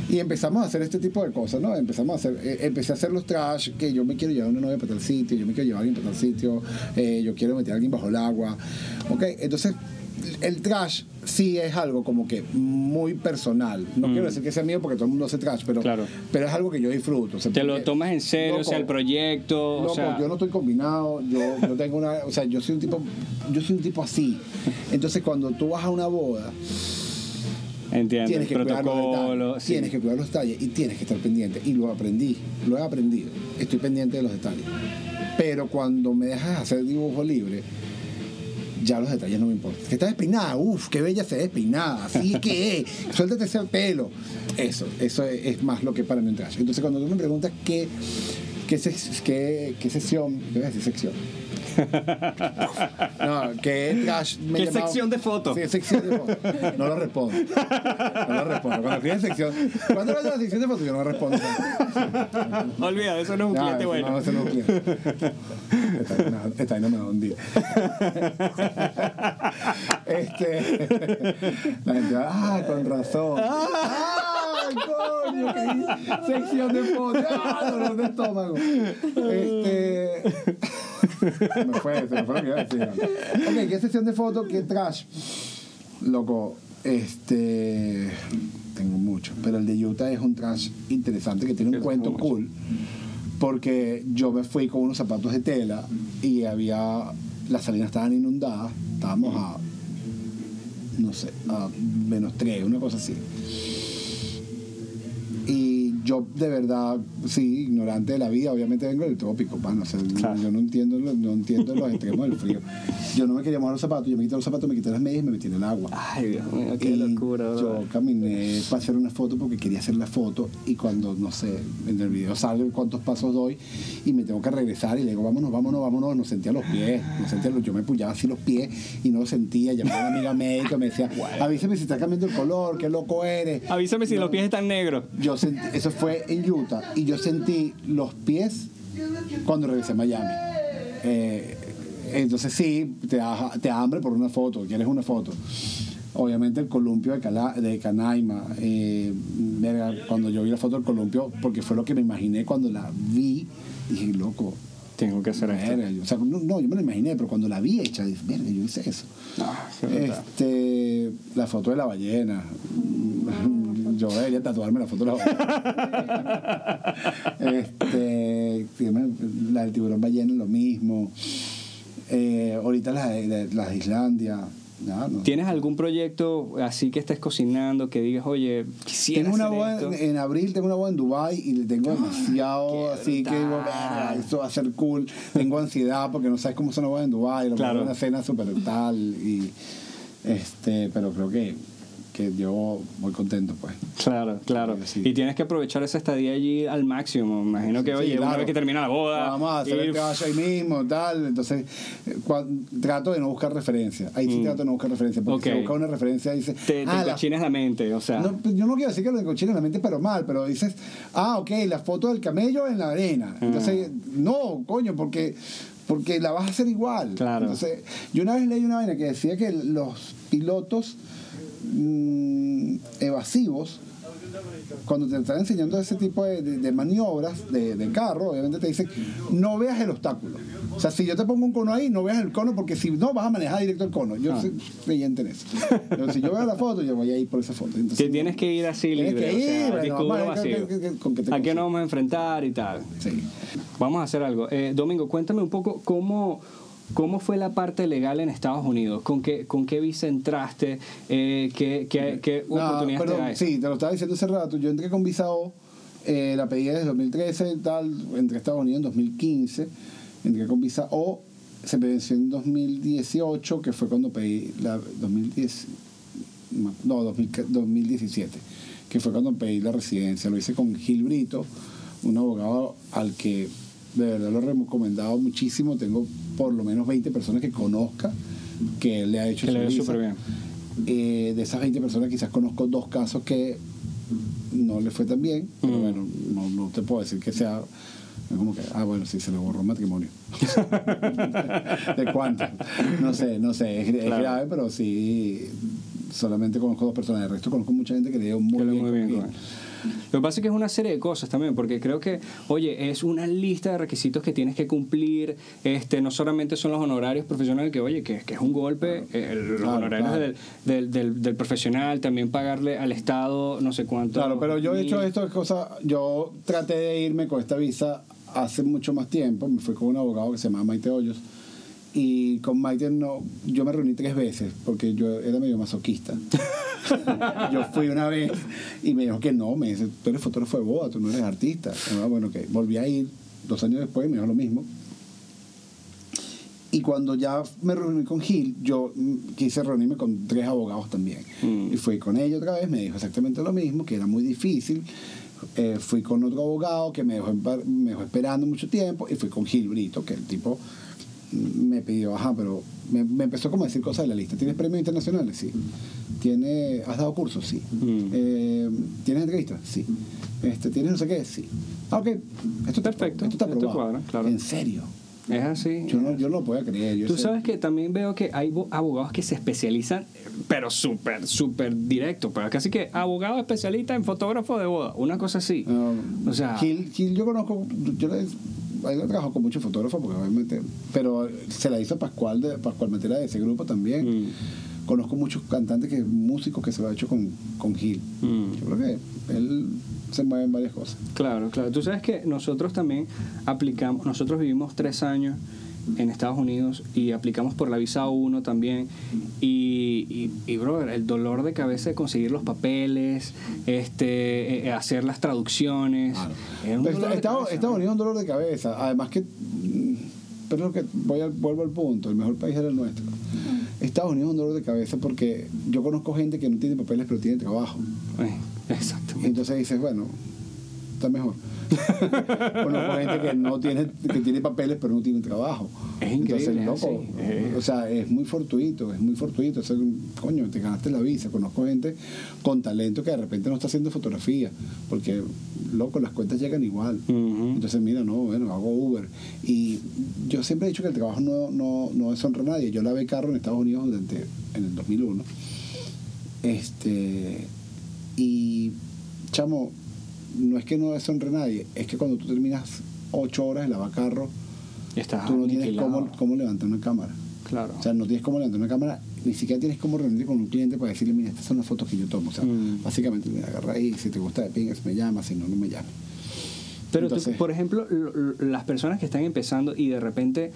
Y empezamos a hacer este tipo de cosas, ¿no? Empezamos a hacer, eh, empecé a hacer los trash, que yo me quiero llevar una novia para tal sitio, yo me quiero llevar a alguien para tal sitio, eh, yo quiero meter a alguien bajo el agua, ¿ok? Entonces, el trash sí es algo como que muy personal. No quiero decir que sea mío porque todo el mundo hace trash, pero,
Claro.
pero es algo que yo disfruto. o sea,
¿Te lo tomas en serio? o sea, el proyecto. o
Loco,
sea,
yo no estoy combinado, yo, yo tengo una, o sea, yo soy un tipo, yo soy un tipo así. Entonces cuando tú vas a una boda,
entiendo.
tienes que
protocolo.
detalles,
sí.
tienes que cuidar los detalles y tienes que estar pendiente. Y lo aprendí, lo he aprendido. Estoy pendiente de los detalles. Pero cuando me dejas hacer dibujo libre, ya los detalles no me importan. Que está despeinada, uff, qué bella se ve despeinada, así que, suéltate ese pelo. Eso, eso es, es más lo que para mí un trash. Entonces cuando tú me preguntas qué, qué, ses- qué, qué sesión, qué voy a decir sección, No, que trash me
¿Qué
llamaba-
sección de fotos?
Sí, sección de fotos. No lo respondo. No lo respondo. Cuando escriben sección. Cuando vaya a la sección de fotos, yo no respondo.
Olvida, eso no es un
No,
cliente
eso
bueno.
No, eso no es un cliente. Esta ahí no- me va a hundir. Este. La gente va, ah, con razón. ¡Ah, coño! qué sección de fotos. ¡Ah, dolor de estómago! Este. Se me fue, se me fue lo que iba a decir. Ok, ¿qué sección de fotos? ¿Qué trash? Loco, este. Tengo mucho, pero el de Utah es un trash interesante que tiene un cuento
mucho.
cool. Porque yo me fui con unos zapatos de tela y había. Las salinas estaban inundadas, estábamos a. No sé, a menos tres, una cosa así. Yo, de verdad, sí, ignorante de la vida, obviamente vengo del trópico, pana, o sea,
Claro.
yo no entiendo, lo- no entiendo los extremos del frío. Yo no me quería mojar los zapatos, yo me quité los zapatos, me quité las medias y me metí en el agua.
Ay, Dios mío, qué
Y
locura.
Yo caminé para hacer una foto porque quería hacer la foto y cuando, no sé, en el video sale cuántos pasos doy y me tengo que regresar y le digo, vámonos, vámonos, vámonos, no sentía los pies, no sentía los, yo me puyaba así los pies y no los sentía, llamé a una amiga médica, me decía, avísame si está cambiando el color, qué loco eres.
Avísame si
No.
los pies están negros.
Yo sentí, eso fue en Utah y yo sentí los pies cuando regresé a Miami. Eh, entonces sí, te da, te hambre por una foto, quieres una foto. Obviamente el columpio de, Canaima, eh, cuando yo vi la foto del columpio, porque fue lo que me imaginé cuando la vi, dije, loco,
Tengo que hacer esto.
verga, yo- o sea, no, no, yo me lo imaginé, pero cuando la vi hecha, dije, verga, yo hice eso.
Ah.
Este, la foto de la ballena. Yo debería tatuarme la foto de la ballena. este, la del tiburón ballena lo mismo. Eh, ahorita las de, de- las de Islandia. No.
¿Tienes algún proyecto así que estés cocinando que digas, oye, quisiera
Tengo una
hacer
boda
esto?
en, en abril, tengo una boda en Dubai y le tengo demasiado así que digo, "Verga, esto va a ser cool. Tengo ansiedad porque no sabes cómo son las bodas en Dubai, lo
claro.
una cena súper tal y este, pero creo que, que yo muy contento pues.
Claro, claro.
Sí.
Y tienes que aprovechar esa estadía allí al máximo. Me imagino que,
Sí,
oye, una vez que termina la boda.
Vamos a hacer el caballo ahí mismo, tal. Entonces, eh, trato de no buscar referencia. Ahí sí
Mm.
trato de no buscar referencia. Porque si
Ok.
busca una referencia, dice.
te, te
ah, la-
encochinas la mente, o sea.
no, pues, yo no quiero decir que lo encochines la mente, pero mal. Pero dices, ah, ok, la foto del camello en la arena.
Ah.
Entonces, no, coño, porque. Porque la vas a hacer igual.
Claro.
Entonces, yo una vez leí una vaina que decía que los pilotos mm, evasivos cuando te están enseñando ese tipo de, de- de maniobras de, de carro, obviamente te dicen, no veas el obstáculo. O sea, si yo te pongo un cono ahí, no veas el cono, porque si no, vas a manejar directo el cono. Yo
Ah.
soy creyente en eso. Pero si yo veo la foto, yo voy a ir por esa foto. Entonces,
Te tienes que ir así
Tienes
libre,
que
o sea,
ir, bueno,
disco
vamos
vacío.
con qué te
¿A qué nos vamos a enfrentar y tal?
Sí.
Vamos a hacer algo. Eh, Domingo, cuéntame un poco cómo, cómo fue la parte legal en Estados Unidos. ¿Con qué, con qué visa entraste? Eh, ¿Qué, qué, qué
No,
oportunidades
perdón, sí, te lo estaba diciendo hace rato. Yo entré con visa O, eh, la pedí desde 2013 y tal, entré a Estados Unidos en 2015, entré con visa O, se me venció en 2018, que fue cuando pedí la 2010, no, 2000 2017, que fue cuando pedí la residencia. Lo hice con Gil Brito, un abogado al que de verdad lo he recomendado muchísimo. Tengo por lo menos 20 personas que conozca que le ha hecho
Que le
su
dio
visa.
súper bien.
Eh, de esas 20 personas quizás conozco dos casos que no le fue tan bien, pero
Mm.
bueno, no, no te puedo decir que sea como que, ah, bueno, sí, se le borró un matrimonio. ¿De cuánto? No sé, no sé, es, grave, pero sí, solamente conozco dos personas, el resto conozco mucha gente que le dio muy
Que
bien.
muy bien. Lo que pasa es que es una serie de cosas también, porque creo que, oye, es una lista de requisitos que tienes que cumplir. Este, no solamente son los honorarios profesionales, que oye, que, que es un golpe, eh, los
Claro,
honorarios
claro.
Del, del, del, del profesional, también pagarle al Estado no sé cuánto.
Claro, pero yo he hecho de cosas, yo traté de irme con esta visa hace mucho más tiempo, me fui con un abogado que se llama Maite Hoyos y con Maite no, yo me reuní tres veces porque yo era medio masoquista. yo fui una vez y me dijo que no, me dice, tú eres fotógrafo de boda, tú no eres artista. Ah, bueno, que volví a ir dos años después y me dijo lo mismo. Y cuando ya me reuní con Gil, yo quise reunirme con tres abogados también.
Mm.
Y fui con ella otra vez, me dijo exactamente lo mismo, que era muy difícil. Eh, fui con otro abogado que me dejó, me dejó esperando mucho tiempo y fui con Gil Brito, que el tipo me pidió, ajá, pero me, me empezó como a decir cosas de la lista. ¿Tienes premios internacionales? Sí. ¿Tiene, ¿Has dado cursos? Sí.
Mm.
Eh, ¿Tienes entrevistas? Sí. Este, ¿Tienes no sé qué? Sí. Ah, ok. Esto está,
Perfecto,
Esto está
esto
aprobado.
cuadra, claro.
En serio.
Es así.
Yo no, yo no lo podía creer. Yo
Tú
sé-
sabes que también veo que hay bo- abogados que se especializan, pero súper, súper directo, pero casi que abogado especialista en fotógrafo de boda, una cosa así.
No,
O sea-
Gil, Gil yo conozco, yo le, he trabajado con muchos fotógrafos, porque obviamente, pero se la hizo Pascual de Pascual Matera de ese grupo también.
Mm.
Conozco muchos cantantes, que músicos que se lo ha hecho con, con Gil.
Mm.
Yo creo que él se mueve en varias cosas.
Claro, claro. Tú sabes que nosotros también aplicamos, nosotros vivimos tres años en Estados Unidos y aplicamos por la visa 1 también. Y, y, y, brother, el dolor de cabeza de conseguir los papeles, este, eh, hacer las traducciones.
Claro.
es un
Pero
dolor de
Estados,
cabeza,
Estados
¿no?
Unidos es un dolor de cabeza. Además que, pero que voy al, vuelvo al punto, el mejor país era el nuestro. Estados Unidos es un dolor de cabeza porque yo conozco gente que no tiene papeles pero tiene trabajo.
Eh, Exactamente.
entonces dices, bueno, está mejor. Conozco gente que no tiene, que tiene papeles pero no tiene trabajo.
Es increíble,
Entonces,
es
loco. O sea, es muy fortuito, es muy fortuito. O sea, coño, te ganaste la visa. Conozco gente con talento que de repente no está haciendo fotografía. Porque, loco, las cuentas llegan igual. Entonces, mira, no, bueno, hago Uber. Y yo siempre he dicho que el trabajo no, no, no deshonra a nadie. Yo lavé carro en Estados Unidos durante, en el 2001. Este, y, chamo, no es que no deshonre a nadie, es que cuando tú terminas ocho horas de lavar carro,
Estás
tú no tienes cómo, cómo levantar una cámara.
Claro.
O sea, no tienes cómo levantar una cámara, ni siquiera tienes cómo reunirte con un cliente para decirle, mira, estas son las fotos que yo tomo. O sea,
Mm.
básicamente, me agarra ahí, si te gusta de pingas, me llamas, si no, no me llamas.
Pero tú, por ejemplo, lo- lo- las personas que están empezando y de repente,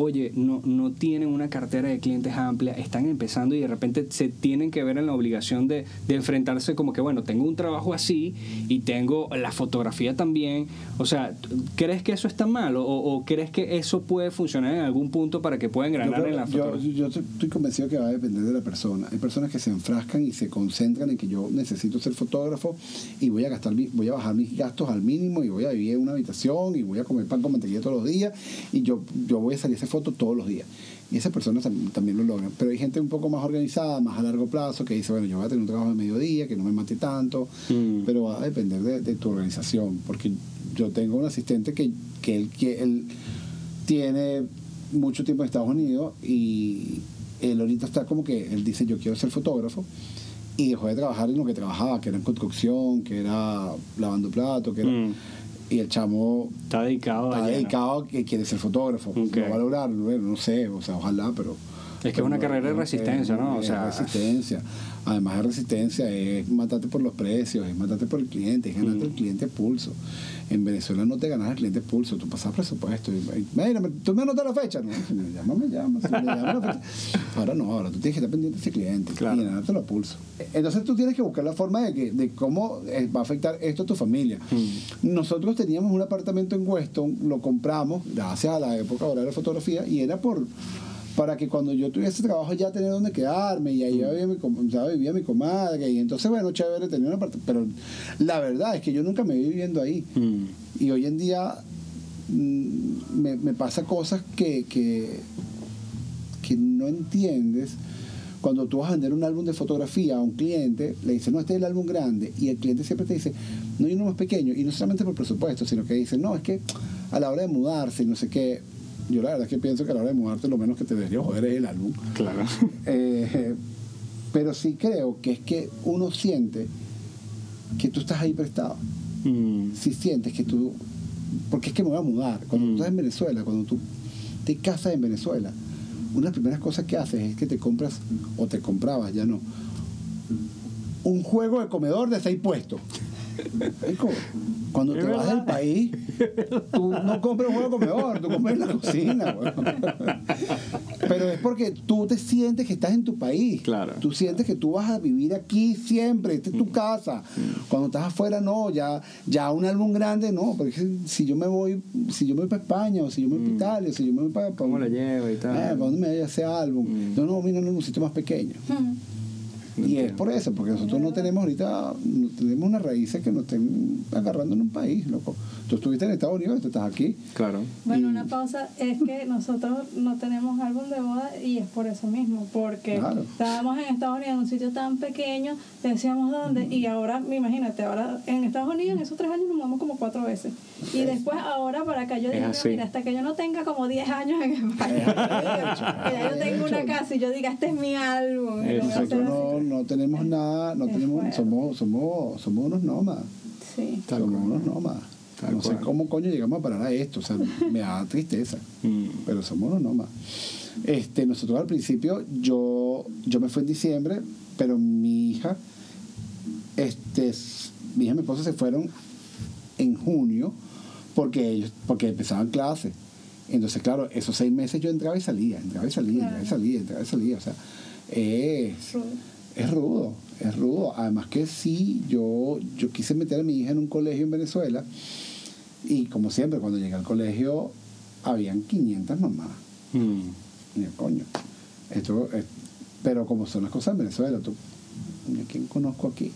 oye, no, no tienen una cartera de clientes amplia, están empezando y de repente se tienen que ver en la obligación de, de enfrentarse como que, bueno, tengo un trabajo así y tengo la fotografía también. O sea, ¿crees que eso está mal o, o crees que eso puede funcionar en algún punto para que puedan
Yo,
ganar en la
yo,
fotografía?
yo estoy estoy convencido que va a depender de la persona. Hay personas que se enfrascan y se concentran en que yo necesito ser fotógrafo y voy a gastar voy a bajar mis gastos al mínimo y voy a vivir en una habitación y voy a comer pan con mantequilla todos los días y yo, yo voy a salir a fotos todos los días. Y esas personas tam- también lo logran. Pero hay gente un poco más organizada, más a largo plazo, que dice, bueno, yo voy a tener un trabajo de mediodía, que no me mate tanto,
Mm.
pero va a depender de, de tu organización. Porque yo tengo un asistente que, que él, que él tiene mucho tiempo en Estados Unidos y él ahorita está como que, él dice, yo quiero ser fotógrafo y dejó de trabajar en lo que trabajaba, que era en construcción, que era lavando platos, que era...
Mm.
Y el chamo
Está dedicado
está
a
dedicado a que quiere ser fotógrafo.
Ok.
Lo va a lograr, bueno, no sé, o sea, ojalá, pero...
Es que es una carrera de resistencia, ¿no? O
Es
sea-
resistencia. Además de resistencia, es matarte por los precios, es matarte por el cliente, es ganarte
Mm.
el cliente a pulso. En Venezuela no te ganas el cliente pulso, tú pasas presupuesto. Y, mira, tú me anotas la fecha. No, si me llama, me llama. si me llama la fecha. Ahora no, ahora tú tienes que estar pendiente de ese cliente
Claro.
y ganártelo a pulso. Entonces tú tienes que buscar la forma de, que, de cómo eh, va a afectar esto a tu familia.
Mm.
Nosotros teníamos un apartamento en Weston, lo compramos gracias a la época ahora de la fotografía y era por para que cuando yo tuviese trabajo ya tener donde quedarme y ahí vivía mi, vivía mi comadre y entonces bueno chévere tener un apartamento pero la verdad es que yo nunca me vi viviendo ahí
Mm.
y hoy en día mm, me, me pasa cosas que, que, que no entiendes. Cuando tú vas a vender un álbum de fotografía a un cliente, le dices, no, este es el álbum grande. Y el cliente siempre te dice, no, hay uno más pequeño. Y no solamente por presupuesto, sino que dice, no, es que a la hora de mudarse y no sé qué. Yo la verdad es que pienso que a la hora de mudarte lo menos que te debería joder es el álbum.
Claro.
Eh, pero sí creo que es que uno siente que tú estás ahí prestado
Mm.
si sientes que tú, porque es que me voy a mudar, cuando
Mm.
tú estás en Venezuela, cuando tú te casas en Venezuela, una de las primeras cosas que haces es que te compras, o te comprabas, ya no, un juego de comedor de seis puestos. Cuando te vas del país, tú no compras un juego de comedor, tú compras en la cocina. Pero es porque tú te sientes que estás en tu país.
Claro.
Tú sientes que tú vas a vivir aquí siempre, esta es tu casa. Cuando estás afuera, no, ya, ya un álbum grande, no, porque si yo me voy, si yo me voy para España, o si yo me voy para Italia, o si yo me voy para...
¿Cómo la lleva y tal?
¿Para dónde me vaya ese álbum?
Mm.
No, no, mira, en un sitio más pequeño. Y es por eso, porque nosotros no tenemos ahorita, no tenemos unas raíces que nos estén agarrando en un país, loco. Tú estuviste en Estados Unidos, tú estás aquí.
Claro.
Bueno,
Y-
una pausa es que nosotros no tenemos álbum de boda y es por eso mismo, porque
Claro.
estábamos en Estados Unidos en un sitio tan pequeño, decíamos dónde, y ahora, imagínate, ahora en Estados Unidos en esos tres años nos mudamos como cuatro veces. Y después ahora para acá yo digo, mira, hasta que yo no tenga como 10 años en España, que ya yo tengo una casa y yo diga, este es mi álbum. y
no, tenemos nada, no
Es
tenemos,
fuerte.
somos, somos, somos unos nómadas.
Sí.
Tal
somos
cual.
unos nómadas.
Tal
no sé cómo coño llegamos a parar a esto, o sea, me da tristeza.
Mm.
pero somos unos nómadas. Este, nosotros al principio, yo, yo me fui en diciembre, pero mi hija, este, mi hija y mi esposa se fueron en junio porque ellos, porque empezaban clases. Entonces, claro, esos seis meses yo entraba y salía, entraba y salía, entraba y salía, entraba y salía. O sea, es. Es rudo, es rudo. Además que sí, yo, yo quise meter a mi hija en un colegio en Venezuela y como siempre, cuando llegué al colegio, habían 500 mamás.
Mm.
Coño. Esto es- pero como son las cosas en Venezuela, tú, ¿a quién conozco aquí?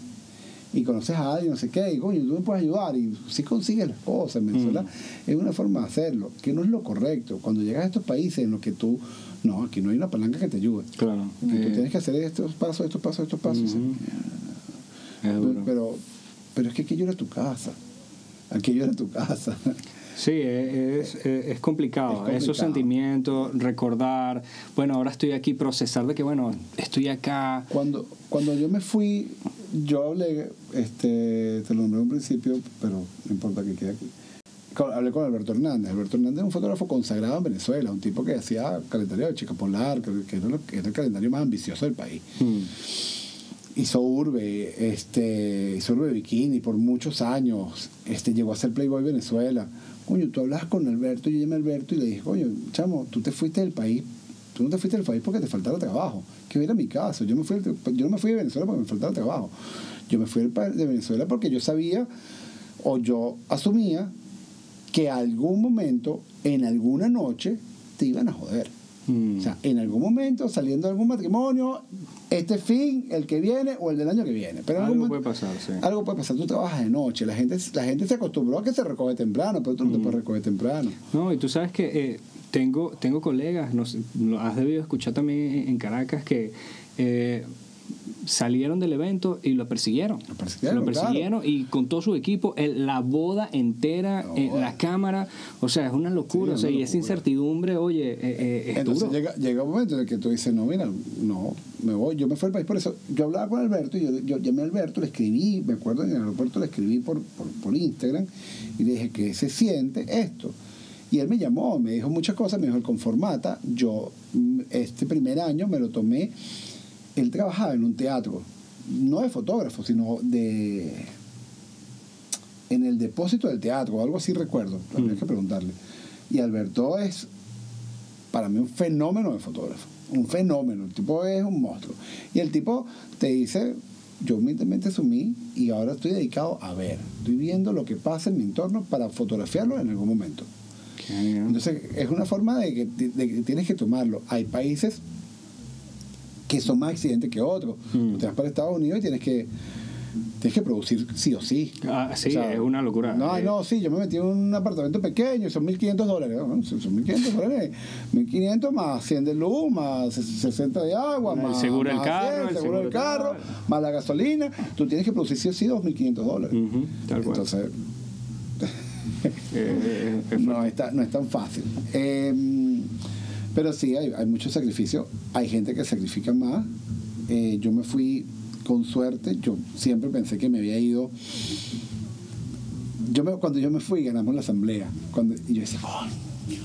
Y conoces a alguien, no sé qué, y coño, tú me puedes ayudar, y si consigues las cosas en Venezuela, es una forma de hacerlo, que no es lo correcto. Cuando llegas a estos países en los que tú, no, aquí no hay una palanca que te ayude.
Claro.
Tú
Eh,
tienes que hacer estos pasos, estos pasos, estos pasos.
Ujú. es
pero, pero, pero es que aquello era tu casa. Aquello era tu casa.
Sí, es, es, es complicado.
Es complicado.
Esos sentimientos, recordar, bueno, ahora estoy aquí, procesar de que, bueno, estoy acá.
Cuando, cuando yo me fui, yo hablé, este, te lo nombré en un principio, pero no importa que quede aquí. Con- hablé con Alberto Hernández. Alberto Hernández es un fotógrafo consagrado en Venezuela, un tipo que hacía calendario de Chica Polar, que, que era, lo- que era el calendario más ambicioso del país.
Mm.
Hizo Urbe, este, hizo Urbe Bikini por muchos años, este, llegó a ser Playboy Venezuela. Coño, tú hablabas con Alberto, yo llamé a Alberto y le dije, coño, chamo, tú te fuiste del país, tú no te fuiste del país porque te faltaba trabajo, que era mi caso, yo, me fui, yo no me fui de Venezuela porque me faltaba trabajo, yo me fui de Venezuela porque yo sabía o yo asumía que algún momento, en alguna noche, te iban a joder.
Mm.
O sea, en algún momento, saliendo de algún matrimonio, este fin, el que viene o el del año que viene. Pero
Algo puede pasar, sí.
Algo puede pasar. Tú trabajas de noche. La gente, la gente se acostumbró a que se recoge temprano, pero tú no te puedes recoger temprano.
No, y tú sabes que eh, tengo, tengo colegas, has debido escuchar también en, en Caracas, que eh, salieron del evento y lo persiguieron.
Lo persiguieron,
Lo persiguieron y con todo su equipo, el- la boda entera,
No,
en
bueno.
la cámara, o sea, es una locura.
Sí,
o sea,
una
y esa incertidumbre, oye, eh, eh, es
Entonces
duro.
llega, llega un momento en el que tú dices, no, mira, no, me voy, yo me fui al país por eso. Yo hablaba con Alberto y yo, yo llamé a Alberto, le escribí, me acuerdo en el aeropuerto le escribí por, por, por Instagram y le dije, ¿qué se siente esto? Y él me llamó, me dijo muchas cosas, me dijo el conformata. Yo mm, este primer año me lo tomé, él trabajaba en un teatro, no de fotógrafo, sino de en el depósito del teatro, o algo así recuerdo, habría
Mm.
que preguntarle. Y Alberto es para mí un fenómeno de fotógrafo, un fenómeno, el tipo es un monstruo. Y el tipo te dice, yo humildemente asumí y ahora estoy dedicado a ver, estoy viendo lo que pasa en mi entorno para fotografiarlo en algún momento. Entonces es una forma de que, de que tienes que tomarlo. Hay países que son más accidentes que otros.
Mm.
Te vas para Estados Unidos y tienes que tienes que producir sí o sí.
Ah, sí,
O sea,
es una locura.
No,
Eh,
no, sí, yo me metí en un apartamento pequeño, son 1.500 dólares. ¿no? Son son 1.500 dólares. 1.500 más 100 de luz, más 60 de agua,
El
más,
seguro del carro, el
seguro del carro,
carro.
más la gasolina. Tú tienes que producir sí o sí 2.500 dólares.
Ujú, tal cual.
Entonces,
Eh, eh,
no, está, no es tan fácil. Eh, pero sí, hay, hay mucho sacrificio. Hay gente que sacrifica más. Eh, yo me fui con suerte. Yo siempre pensé que me había ido. Yo me- cuando yo me fui, ganamos la asamblea. Cuando, y yo decía, "Oh,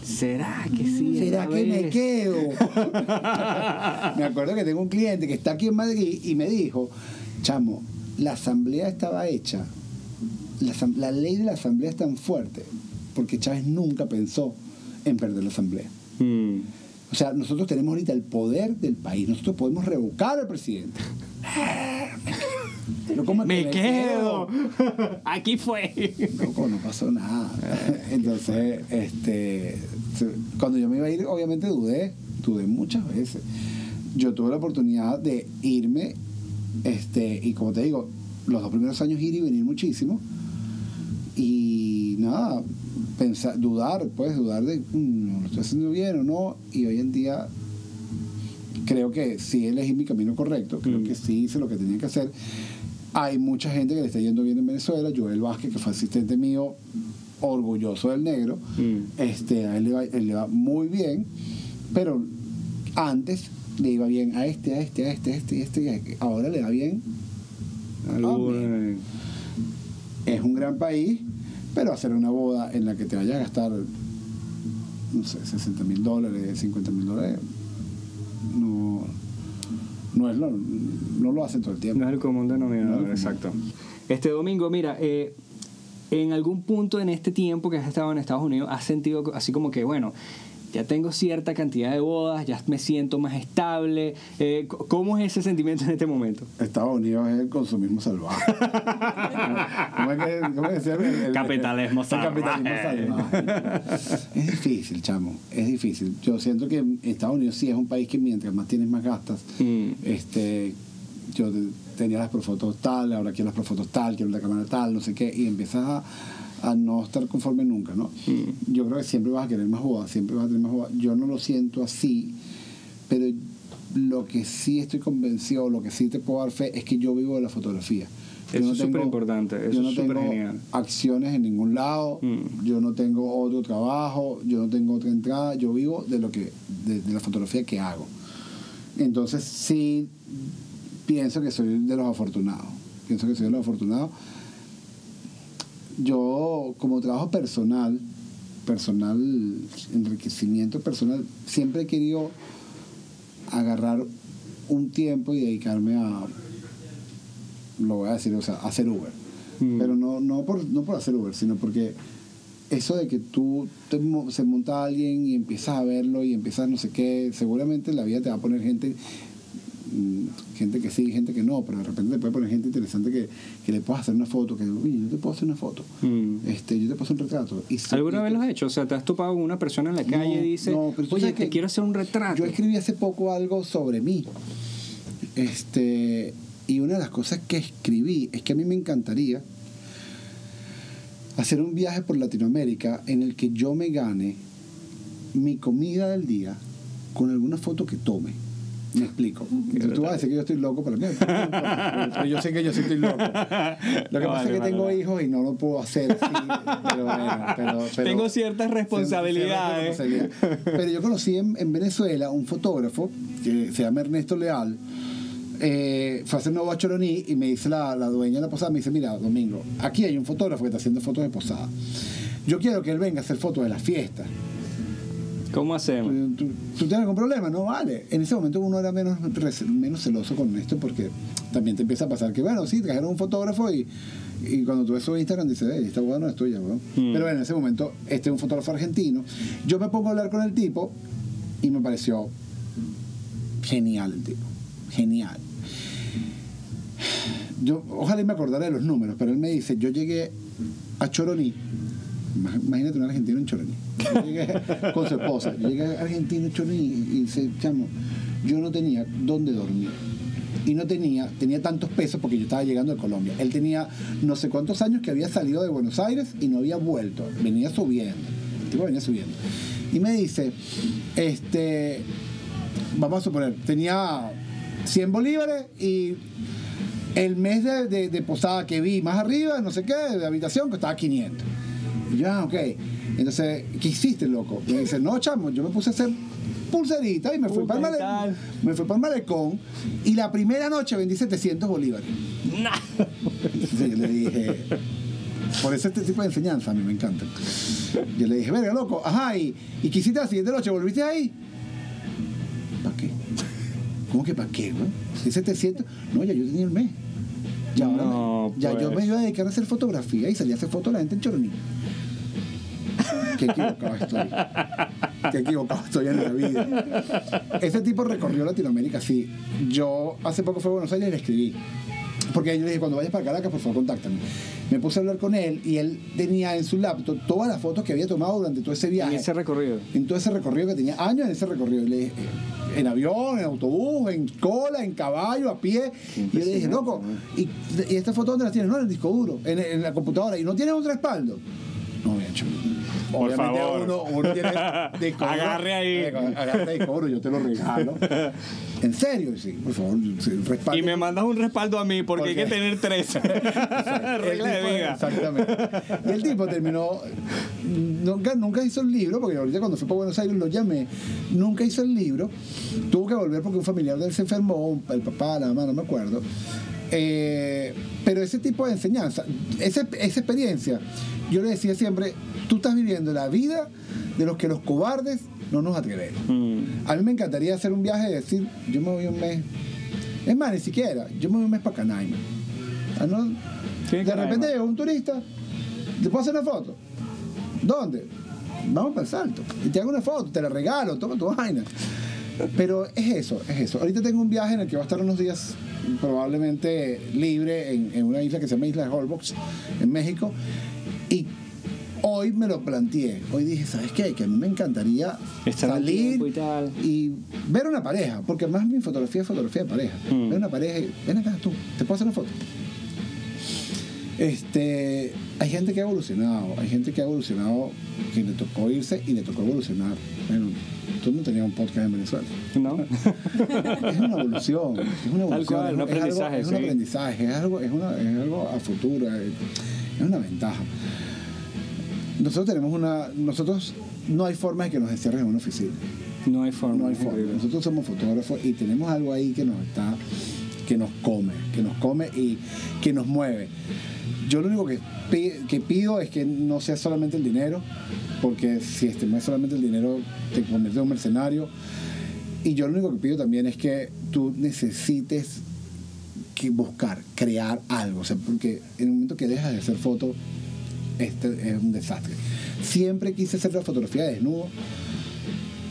¿Será que sí?
¿será
esta
que me quedo? me acuerdo que tengo un cliente que está aquí en Madrid y me dijo, chamo, la asamblea estaba hecha, la, la ley de la asamblea es tan fuerte, porque Chávez nunca pensó en perder la asamblea.
Mm.
O sea, nosotros tenemos ahorita el poder del país, nosotros podemos revocar al presidente. Pero ¿cómo es que
Me quedo. Aquí fue.
Loco, no pasó nada. Entonces, este, cuando yo me iba a ir, obviamente dudé, dudé muchas veces. Yo tuve la oportunidad de irme Este, y como te digo, los dos primeros años ir y venir muchísimo. Y nada, pensar, dudar, puedes dudar de "Mm, lo estoy haciendo bien o no. Y hoy en día creo que sí elegí mi camino correcto, creo
Mm.
que sí hice lo que tenía que hacer. Hay mucha gente que le está yendo bien en Venezuela. Joel Vázquez, que fue asistente mío, orgulloso del negro.
Mm.
Este, a él le, va, él le va muy bien, pero antes le iba bien a este, a este, a este, a este, a este, este. Ahora le va bien.
Algún-
Es un gran país, pero hacer una boda en la que te vayas a gastar, no sé, 60 mil dólares, 50 mil dólares, no, no, es lo, no lo hacen todo el tiempo.
No es el común
No
denominador,
es el común.
exacto. Este domingo, mira, eh, en algún punto en este tiempo que has estado en Estados Unidos, has sentido así como que, bueno, ya tengo cierta cantidad de bodas, ya me siento más estable. Eh, ¿Cómo es ese sentimiento en este momento?
Estados Unidos es el consumismo salvaje. ¿Cómo es que, cómo es que? El- el-
Capitalismo
el capitalismo salvaje. Es difícil, chamo. Es difícil. Yo siento que Estados Unidos sí es un país que mientras más tienes, más gastas.
Mm.
Este, yo te- tenía las profotos tal, ahora quiero las profotos tal, quiero la cámara tal, no sé qué, y empiezas a, a no estar conforme nunca, ¿no?
Mm.
Yo creo que siempre vas a querer más bodas, siempre vas a tener más bodas. Yo no lo siento así, pero lo que sí estoy convencido, lo que sí te puedo dar fe, es que yo vivo de la fotografía. Yo
Eso
no
es superimportante, eso
yo no
es súper
tengo
genial.
acciones en ningún lado,
Mm.
yo no tengo otro trabajo, yo no tengo otra entrada, yo vivo de lo que de, de la fotografía que hago. Entonces sí pienso que soy de los afortunados. Pienso que soy de los afortunados. Yo como trabajo personal, personal, enriquecimiento personal, siempre he querido agarrar un tiempo y dedicarme a, lo voy a decir, o sea, a hacer Uber.
Mm.
Pero no, no, por, no por hacer Uber, sino porque eso de que tú te se monta alguien y empiezas a verlo y empiezas no sé qué, seguramente la vida te va a poner gente, gente que sí, gente que no, pero de repente te puede poner gente interesante que, que le puedas hacer una foto, que oye, yo te puedo hacer una foto,
Mm.
este, yo te puedo hacer un retrato. Y si-
¿Alguna vez lo has hecho? O sea, te has topado con una persona en la calle
no,
y dice,
no,
oye, te
que
quiero hacer un retrato.
Yo escribí hace poco algo sobre mí. Este, y una de las cosas que escribí es que a mí me encantaría hacer un viaje por Latinoamérica en el que yo me gane mi comida del día con alguna foto que tome. Me explico. Tú, tú vas a decir que yo estoy loco, pero, pero yo sé que yo sí estoy loco. Lo que
No,
pasa
vale,
es que
vale,
tengo
vale.
hijos y no lo puedo hacer así. Pero bueno, pero, pero-
Tengo ciertas responsabilidades.
ciertas responsabilidades. Pero yo conocí en, en Venezuela un fotógrafo que se llama Ernesto Leal. Eh, fue a hacer nuevo a Choroní y me dice la, la dueña de la posada, me dice, mira, Domingo, aquí hay un fotógrafo que está haciendo fotos de posada. Yo quiero que él venga a hacer fotos de las fiestas.
¿Cómo hacemos?
¿Tú, tú- tienes algún problema? No, vale. En ese momento uno era menos, menos celoso con esto porque también te empieza a pasar que, bueno, sí, trajeron un fotógrafo y, y cuando tú ves su Instagram dices, hey, esta boda no es tuya, weón.
Mm.
Pero bueno, en ese momento, este es un fotógrafo argentino. Yo me pongo a hablar con el tipo y me pareció genial el tipo. Genial. Yo, ojalá y me acordara de los números, pero él me dice, yo llegué a Choroní, imagínate un argentino en Choroní, yo llegué con su esposa, yo llegué a Argentina en Choroní y dice, chamo, yo no tenía dónde dormir. Y no tenía, tenía tantos pesos porque yo estaba llegando de Colombia. Él tenía no sé cuántos años que había salido de Buenos Aires y no había vuelto. Venía subiendo. El tipo venía subiendo. Y me dice, este, vamos a suponer, tenía 100 bolívares y el mes de, de- de posada que vi más arriba, no sé qué, de habitación, costaba 500. Y yo, ah, ok. Entonces, ¿qué hiciste, loco? Y me dice, no, chamo, yo me puse a hacer pulserita y me fui, para el,
Puta y
male-
tal.
me fui para el malecón y la primera noche vendí 700 bolívares. Entonces yo le dije, por eso este tipo de enseñanza a mí me encanta. Yo le dije, verga, loco, ajá, ¿y, y qué hiciste la siguiente noche? ¿Volviste ahí? ¿Para qué? ¿Cómo que para qué, güey? ¿Y 700? No, ya yo tenía el mes. Ya, ahora
No,
me- ya yo
pues.
me iba a dedicar a hacer fotografía y salía a hacer fotos a la gente en Choroní. Qué equivocado estoy. Qué equivocado estoy en la vida. Ese tipo recorrió Latinoamérica, sí. Yo hace poco fui a Buenos Aires y le escribí. Porque yo le dije, cuando vayas para Caracas, por favor, contáctame. Me puse a hablar con él y él tenía en su laptop todas las fotos que había tomado durante todo ese
En
viaje.
ese recorrido.
En todo ese recorrido que tenía años en ese recorrido. Y le dije, en avión, en autobús, en cola, en caballo, a pie. Y yo le dije, loco, ¿y, y esta foto dónde la tienes? No, en el disco duro, en, en la computadora. ¿Y no tienes un respaldo? No, bien, chulo.
Por
Obviamente
favor.
uno, uno tiene disco duro.
Agarre ahí.
Eh, Agarre disco duro, yo te lo regalo. En serio, sí, por favor, sí, respaldo.
Y me mandas un respaldo a mí porque hay
¿Por
que tener tres. Regla de vida.
Exactamente. Y el tipo terminó, nunca, nunca hizo el libro, porque ahorita cuando fui para Buenos Aires lo llamé, nunca hizo el libro, tuvo que volver porque un familiar de él se enfermó, el papá, la mamá, no me acuerdo. Eh, pero ese tipo de enseñanza, esa, esa experiencia, yo le decía siempre, tú estás viviendo la vida de los que los cobardes no nos atrevemos.
Mm.
A mí me encantaría hacer un viaje y decir, yo me voy un mes. Es más, ni siquiera, yo me voy un mes para Canaima. Ah, ¿no?
Sí,
de
Canaima.
repente llega un turista, ¿te puedo hacer una foto? ¿Dónde? Vamos para el salto. Y te hago una foto, te la regalo, toma tu vaina. Pero es eso, es eso. Ahorita tengo un viaje en el que voy a estar unos días probablemente libre en, en una isla que se llama Isla de Holbox, en México. Y hoy me lo planteé. Hoy dije, ¿sabes qué? Que a mí me encantaría
Estar
salir
y tal.
y ver una pareja, porque además mi fotografía es fotografía de pareja.
Mm.
Ver una pareja y ven acá tú, ¿te puedo hacer una foto? Este, hay gente que ha evolucionado, hay gente que ha evolucionado, que le tocó irse y le tocó evolucionar. Bueno, tú no tenías un podcast en Venezuela.
¿No?
Es una evolución, es una
Tal
evolución,
cual, un
es, algo-
aprendizaje,
es un
sí.
aprendizaje, es algo, es, una- es algo a futuro, es, es una ventaja. Nosotros tenemos una, nosotros no hay forma de que nos encierren en una oficina.
No hay forma.
No hay
es
forma. Nosotros somos fotógrafos y tenemos algo ahí que nos está, que nos come, que nos come y que nos mueve. Yo lo único que, que pido es que no sea solamente el dinero, porque si este no es solamente el dinero, te conviertes en un mercenario. Y yo lo único que pido también es que tú necesites buscar, crear algo. O sea, porque en el momento que dejas de hacer fotos, este es un desastre. Siempre quise hacer la fotografía de desnudo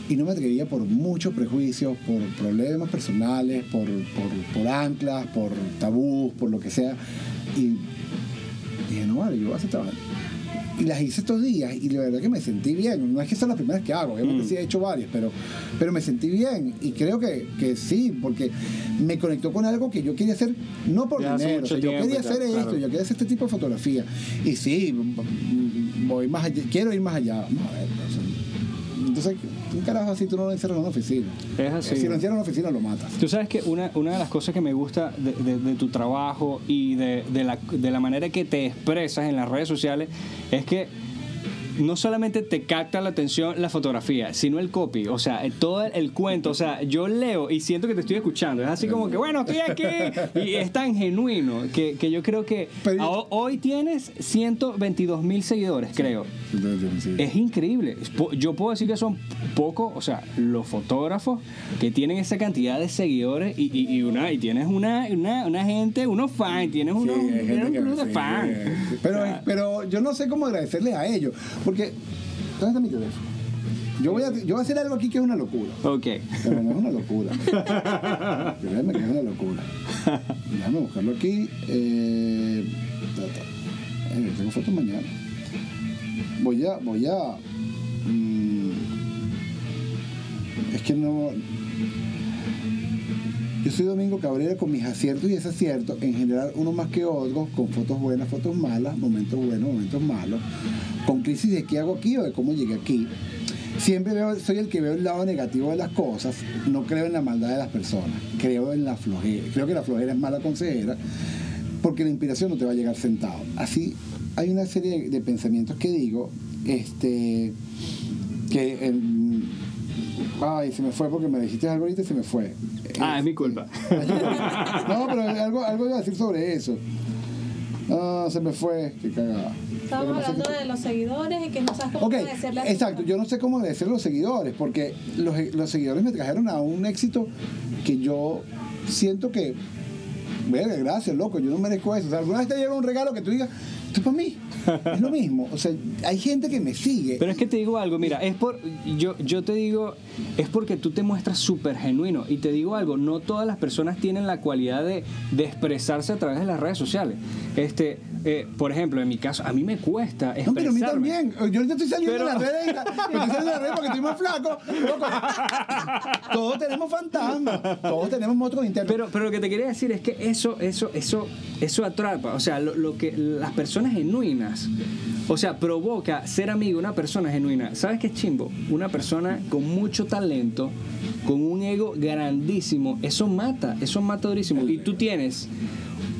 y no me atrevía por muchos prejuicios, por problemas personales, por, por, por anclas, por tabús, por lo que sea. Y dije, no vale, yo voy a hacer vaina. Y las hice estos días y la verdad que me sentí bien. No es que son las primeras que hago, obviamente
Mm.
sí he hecho varias, pero, pero me sentí bien. Y creo que, que sí, porque me conectó con algo que yo quería hacer, no por
Ya
dinero. o sea,
mucho
yo quería hacer esto,
claro.
yo quería hacer este tipo de fotografía. Y sí, voy más allá, quiero ir más allá. Vamos a ver, entonces, un carajo así tú no lo encierras en una oficina.
Es así.
Si lo encierras en una oficina, lo matas.
Tú sabes que una, una de las cosas que me gusta de, de- de tu trabajo y de, de la, de la manera que te expresas en las redes sociales es que no solamente te capta la atención la fotografía, sino el copy, o sea, todo el, cuento, o sea, yo leo y siento que te estoy escuchando, es así como que, bueno, estoy aquí, y es tan genuino que, que yo creo que hoy tienes 122 mil seguidores, creo. Es increíble. Yo puedo decir que son pocos, o sea, los fotógrafos que tienen esa cantidad de seguidores y, y, y una, y tienes una, una, una gente, unos fans, tienes
Sí,
unos, tienes un club de
sí,
fans.
sí. Pero, pero yo no sé cómo agradecerles a ellos. Porque, ¿dónde está mi teléfono? Yo voy, a, yo voy a hacer algo aquí que es una locura.
ok.
Pero no es una locura. Créeme que es una locura. Déjame buscarlo aquí. Eh. Eh, tengo fotos mañana. Voy a. Voy a. mm, es que no. Yo soy Domingo Cabrera con mis aciertos y desaciertos, en general uno más que otros, con fotos buenas, fotos malas, momentos buenos, momentos malos, con crisis de qué hago aquí o de cómo llegué aquí. Siempre veo, soy el que veo el lado negativo de las cosas, no creo en la maldad de las personas, creo en la flojera, creo que la flojera es mala consejera, porque la inspiración no te va a llegar sentado. Así hay una serie de, pensamientos que digo, este, que ay, se me fue porque me dijiste algo ahorita y se me fue.
Ah, es mi culpa.
No, pero algo, algo iba a decir sobre eso. Ah, se me fue, qué cagada.
Estábamos hablando
que-
de los seguidores y que no sabes cómo
Ok,
agradecerle a tu
exacto. Yo no sé cómo agradecer a los seguidores, porque los, los seguidores me trajeron a un éxito que yo siento que verga, gracias, loco, yo no merezco eso. O sea, alguna vez te llega un regalo que tú digas, esto es para mí. Es lo mismo. O sea, hay gente que me sigue.
Pero es que te digo algo, mira, es por, yo, yo te digo, es porque tú te muestras súper genuino. Y te digo algo, no todas las personas tienen la cualidad de, de expresarse a través de las redes sociales. Este, eh, por ejemplo, en mi caso, a mí me cuesta expresarme.
No, pero a mí también. Yo ahorita estoy saliendo
Pero-
de las redes. Me estoy saliendo de las redes porque estoy más flaco. Todos tenemos fantasmas. Todos tenemos monstruos internos.
Pero, pero lo que te quería decir es que eso, eso, eso, eso atrapa. O sea, lo, lo que las personas genuinas, o sea, provoca ser amigo de una persona genuina. ¿Sabes qué es chimbo? Una persona con mucho talento, con un ego grandísimo, eso mata, eso mata durísimo. Y tú tienes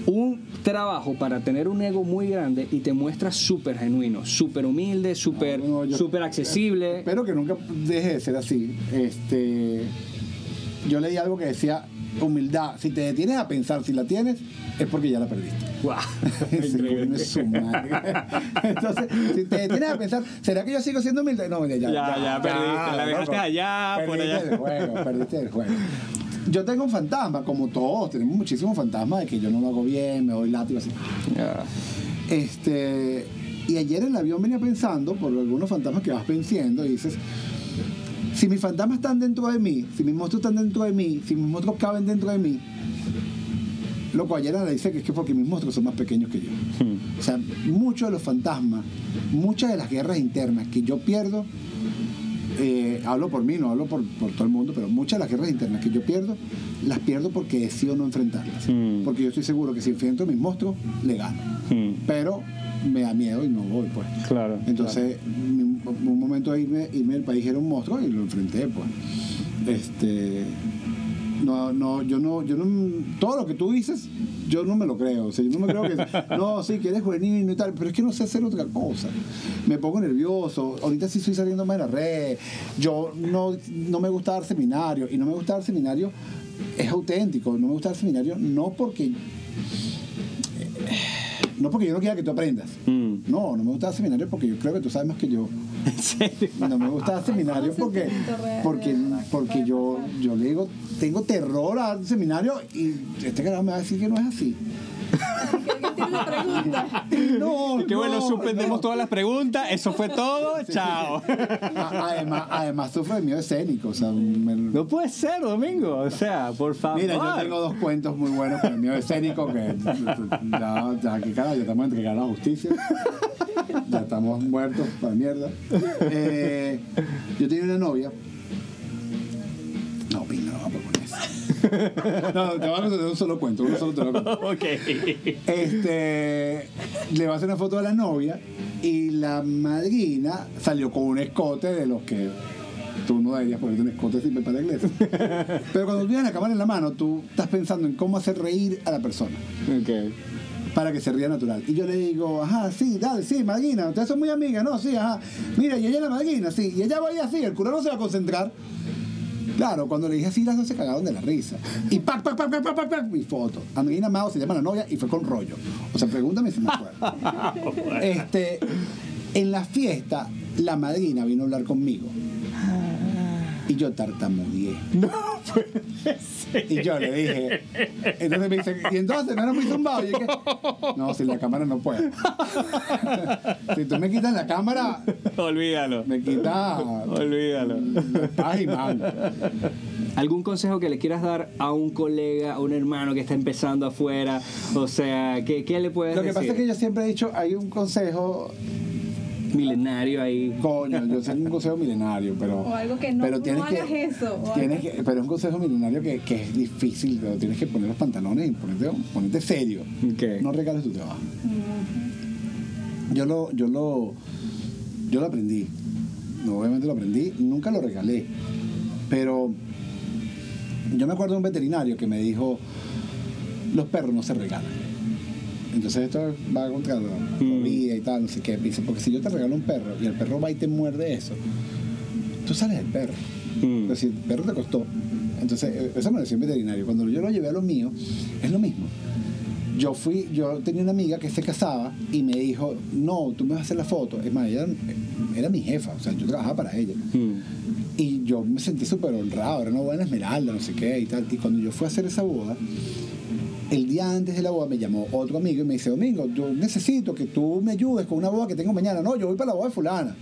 un trabajo para tener un ego muy grande y te muestras súper genuino, súper humilde, súper
No,
accesible.
Espero que nunca deje de ser así. Este, yo leí algo que decía humildad. Si te detienes a pensar si la tienes, es porque ya la perdiste. Su madre. Entonces, si te detienes a pensar, ¿será que yo sigo siendo humilde? No, ya, ya.
Ya, ya, perdiste, la dejaste
loco.
allá, por
Perdiste
allá.
el juego, perdiste el juego. Yo tengo un fantasma, como todos, tenemos muchísimos fantasmas de que yo no lo hago bien, me doy látigo así. Este, y ayer en el avión venía pensando por algunos fantasmas que vas venciendo y dices, si mis fantasmas están dentro de mí, si mis monstruos están dentro de mí, si mis monstruos caben dentro de mí, loco, ayer le dice que es que porque mis monstruos son más pequeños que yo. O sea, muchos de los fantasmas, muchas de las guerras internas que yo pierdo, eh, hablo por mí, no hablo por, por todo el mundo, pero muchas de las guerras internas que yo pierdo, las pierdo porque decido no enfrentarlas.
Mm.
Porque yo estoy seguro que si enfrento a mis monstruos, le gano.
Mm.
Pero me da miedo y no voy, pues.
Claro.
Entonces, mi- un momento irme, irme del país era un monstruo y lo enfrenté, pues. Este. No, no, yo no, yo no, todo lo que tú dices, yo no me lo creo. O yo no me creo que, no, sí, que eres juvenil y tal, pero es que no sé hacer otra cosa. Me pongo nervioso. Ahorita sí estoy saliendo más de la red. Yo no, no me gusta dar seminario. Y no me gusta dar seminario, es auténtico. No me gusta dar seminario, no porque no porque yo no quiera que tú aprendas.
Mm.
No, no me gusta dar seminario porque yo creo que tú sabes más que yo.
¿En serio?
No me gusta dar seminario porque, porque, porque yo, yo le digo, tengo terror a dar seminario y este carajo me va a decir que no es así. No,
Qué bueno,
no,
suspendemos
no.
todas las preguntas. Eso fue todo. Chao.
A- Además, además sufro de miedo escénico. O sea, me-
No puede ser, Domingo. O sea, por favor.
Mira, yo tengo dos cuentos muy buenos con el miedo escénico que ya, ya que cara, ya estamos entregados a la justicia. Ya estamos muertos para mierda. Eh, yo tenía una novia. No, te voy a contar un solo cuento, uno solo te lo cuento.
Ok.
Este, le va a hacer una foto a la novia y la madrina salió con un escote de los que tú no deberías ponerte un escote sin para la iglesia. Pero cuando tú tienes la cámara en la mano, tú estás pensando en cómo hacer reír a la persona
Ok.
para que se ría natural. Y yo le digo, ajá, sí, dale, sí, madrina, ustedes son muy amigas, no, sí, ajá. Mira, y ella es la madrina, sí, y ella va ahí así, el cura no se va a concentrar. Claro, cuando le dije así, las dos se cagaron de la risa. Y pac, pac, pac, pac, pac, pac, pac, mi foto. Andreina Mao se llama la novia y fue con rollo. O sea, pregúntame si me acuerdo. este, en la fiesta, la madrina vino a hablar conmigo. Y yo tartamudeé.
No puede ser.
Y yo le dije, entonces me dice, y entonces no era muy zumbado. Y yo dije, no, si la cámara no puede. si tú me quitas la cámara,
Olvídalo.
me quitas
Olvídalo.
paz y mal.
¿Algún consejo que le quieras dar a un colega, a un hermano que está empezando afuera? O sea, ¿qué, qué le puedes
Lo que
decir?
pasa es que yo siempre he dicho, hay un consejo,
Milenario ahí.
coño, yo sé un consejo milenario, pero...
O algo que no-
pero
no hagas
que,
eso,
tienes que- pero es un consejo milenario que, que es difícil, pero tienes que poner los pantalones y ponerte, ponerte serio.
Ok.
No regales tu trabajo. Yo lo, yo lo, yo lo aprendí. Obviamente lo aprendí, nunca lo regalé. Pero yo me acuerdo de un veterinario que me dijo, los perros no se regalan. Entonces esto va contra la, la
Mm.
vida y tal, no sé qué. Dice, porque si yo te regalo un perro y el perro va y te muerde eso, tú sales del perro.
Mm.
Pero si el perro te costó. Entonces, eh, eso me lo decía un veterinario. Cuando yo lo llevé a lo mío, es lo mismo. Yo fui, yo tenía una amiga que se casaba y me dijo, no, tú me vas a hacer la foto. Es más, ella era mi jefa, o sea, yo trabajaba para ella.
Mm.
Y yo me sentí súper honrado, era una buena esmeralda, no sé qué y tal. Y cuando yo fui a hacer esa boda, el día antes de la boda me llamó otro amigo y me dice, Domingo, yo necesito que tú me ayudes con una boda que tengo mañana. No, yo voy para la boda de fulana.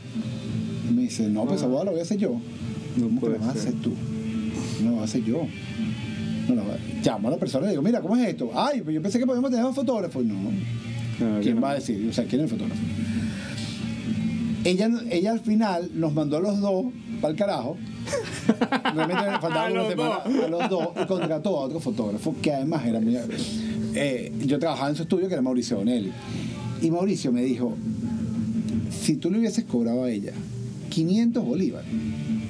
Y me dice, no, pues esa boda la voy a hacer yo.
No
¿Cómo que la vas a hacer tú? No la vas a hacer yo. No Llamo a la persona y le digo, mira, ¿cómo es esto? Ay, pues yo pensé que podíamos tener un fotógrafo. No,
Claro que
¿quién
no.
va a decir? O sea, ¿quién es el fotógrafo? Ella, ella al final nos mandó a los dos para el carajo. Realmente faltaba una
los
semana a los dos y contrató a otro fotógrafo que además era muy. eh, yo trabajaba en su estudio que era Mauricio Bonelli. Y Mauricio me dijo: si tú le hubieses cobrado a ella 500 bolívares,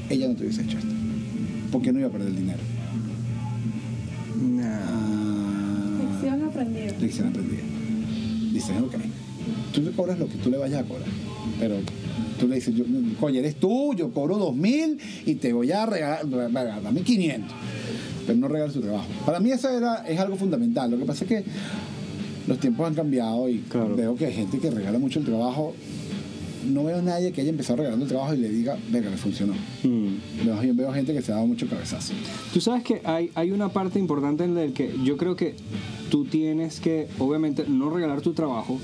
ella no te hubiese hecho esto. Porque no iba a perder el dinero.
Nah.
Ah,
Lección aprendida.
lección aprendida. Dicen, ok, tú le cobras lo que tú le vayas a cobrar, pero tú le dices, yo, coño, eres tú, yo cobro dos mil y te voy a regalar, regalar, dame 500, pero no regales tu trabajo. Para mí eso era, es algo fundamental, lo que pasa es que los tiempos han cambiado y
Claro.
veo que hay gente que regala mucho el trabajo. No veo a nadie que haya empezado regalando el trabajo y le diga, venga, le funcionó.
Mm.
Veo, veo gente que se ha dado mucho cabezazo.
Tú sabes que hay, hay una parte importante en la que yo creo que tú tienes que, obviamente, no regalar tu trabajo,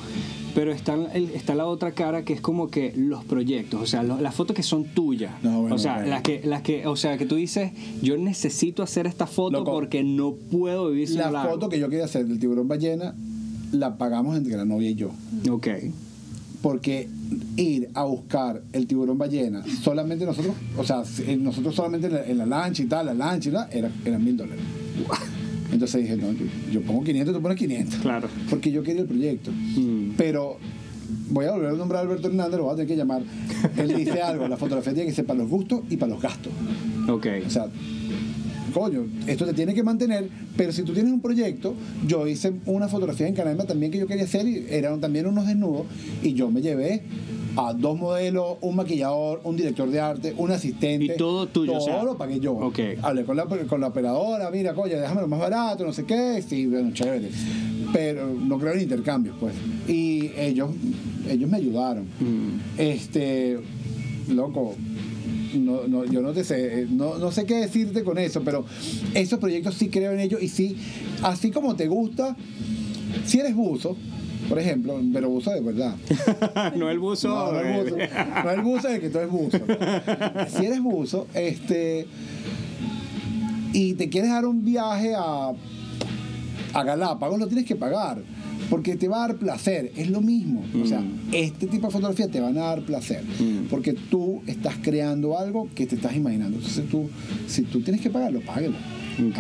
pero está, el- está la otra cara que es como que los proyectos, o sea, lo- las fotos que son tuyas.
No, bueno,
o sea,
bueno.
las que, las que, o sea, que tú dices, yo necesito hacer esta foto
Loco,
porque no puedo vivir sin
La
la
foto que yo quería hacer del tiburón ballena la pagamos entre la novia y yo.
Ok.
porque ir a buscar el tiburón ballena, solamente nosotros, o sea, si- nosotros solamente en la, en la lancha y tal, la lancha y tal, era, eran mil dólares. Entonces dije, no, yo, yo pongo 500, tú pones 500.
Claro.
Porque yo quería el proyecto.
Mm.
Pero voy a volver a nombrar a Alberto Hernández, lo voy a tener que llamar. Él dice algo, la fotografía tiene que ser para los gustos y para los gastos.
Ok.
O sea, coño, esto te tiene que mantener, pero si tú tienes un proyecto, yo hice una fotografía en Canadá también que yo quería hacer y eran también unos desnudos y yo me llevé a dos modelos, un maquillador, un director de arte, un asistente.
Y todo tuyo,
Todo
o sea,
lo pagué yo.
ok.
Hablé con la, con la operadora, mira, coño, déjame lo más barato, no sé qué. Sí, bueno, chévere. Pero no creo en intercambios, pues. Y ellos, ellos me ayudaron.
Mm.
Este, loco, no, no, yo no te sé, no, no sé qué decirte con eso, pero esos proyectos sí creo en ellos y sí, así como te gusta, si eres buzo, por ejemplo, pero buzo de verdad.
no el buzo.
No, no el buzo, no el buzo de que tú eres buzo. Si eres buzo, este, y te quieres dar un viaje a, a Galápagos, lo tienes que pagar. Porque te va a dar placer, es lo mismo. O sea,
Mm.
este tipo de fotografía te van a dar placer.
Mm.
Porque tú estás creando algo que te estás imaginando. Entonces tú, si tú tienes que pagarlo, páguelo.
Ok.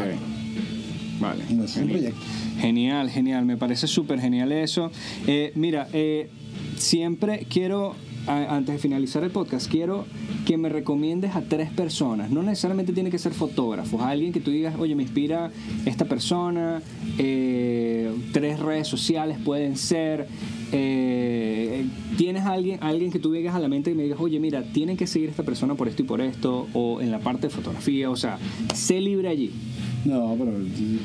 Vale.
No es un
Genial.
proyecto.
Genial, genial. Me parece súper genial eso. Eh, mira, eh, siempre quiero, antes de finalizar el podcast, quiero que me recomiendes a tres personas. No necesariamente tiene que ser fotógrafos. Alguien que tú digas, oye, me inspira esta persona. eh, tres redes sociales pueden ser. eh, ¿Tienes alguien, alguien que tú digas a la mente y me digas, oye, mira, tienen que seguir a esta persona por esto y por esto? O en la parte de fotografía. O sea, sé libre allí.
No, pero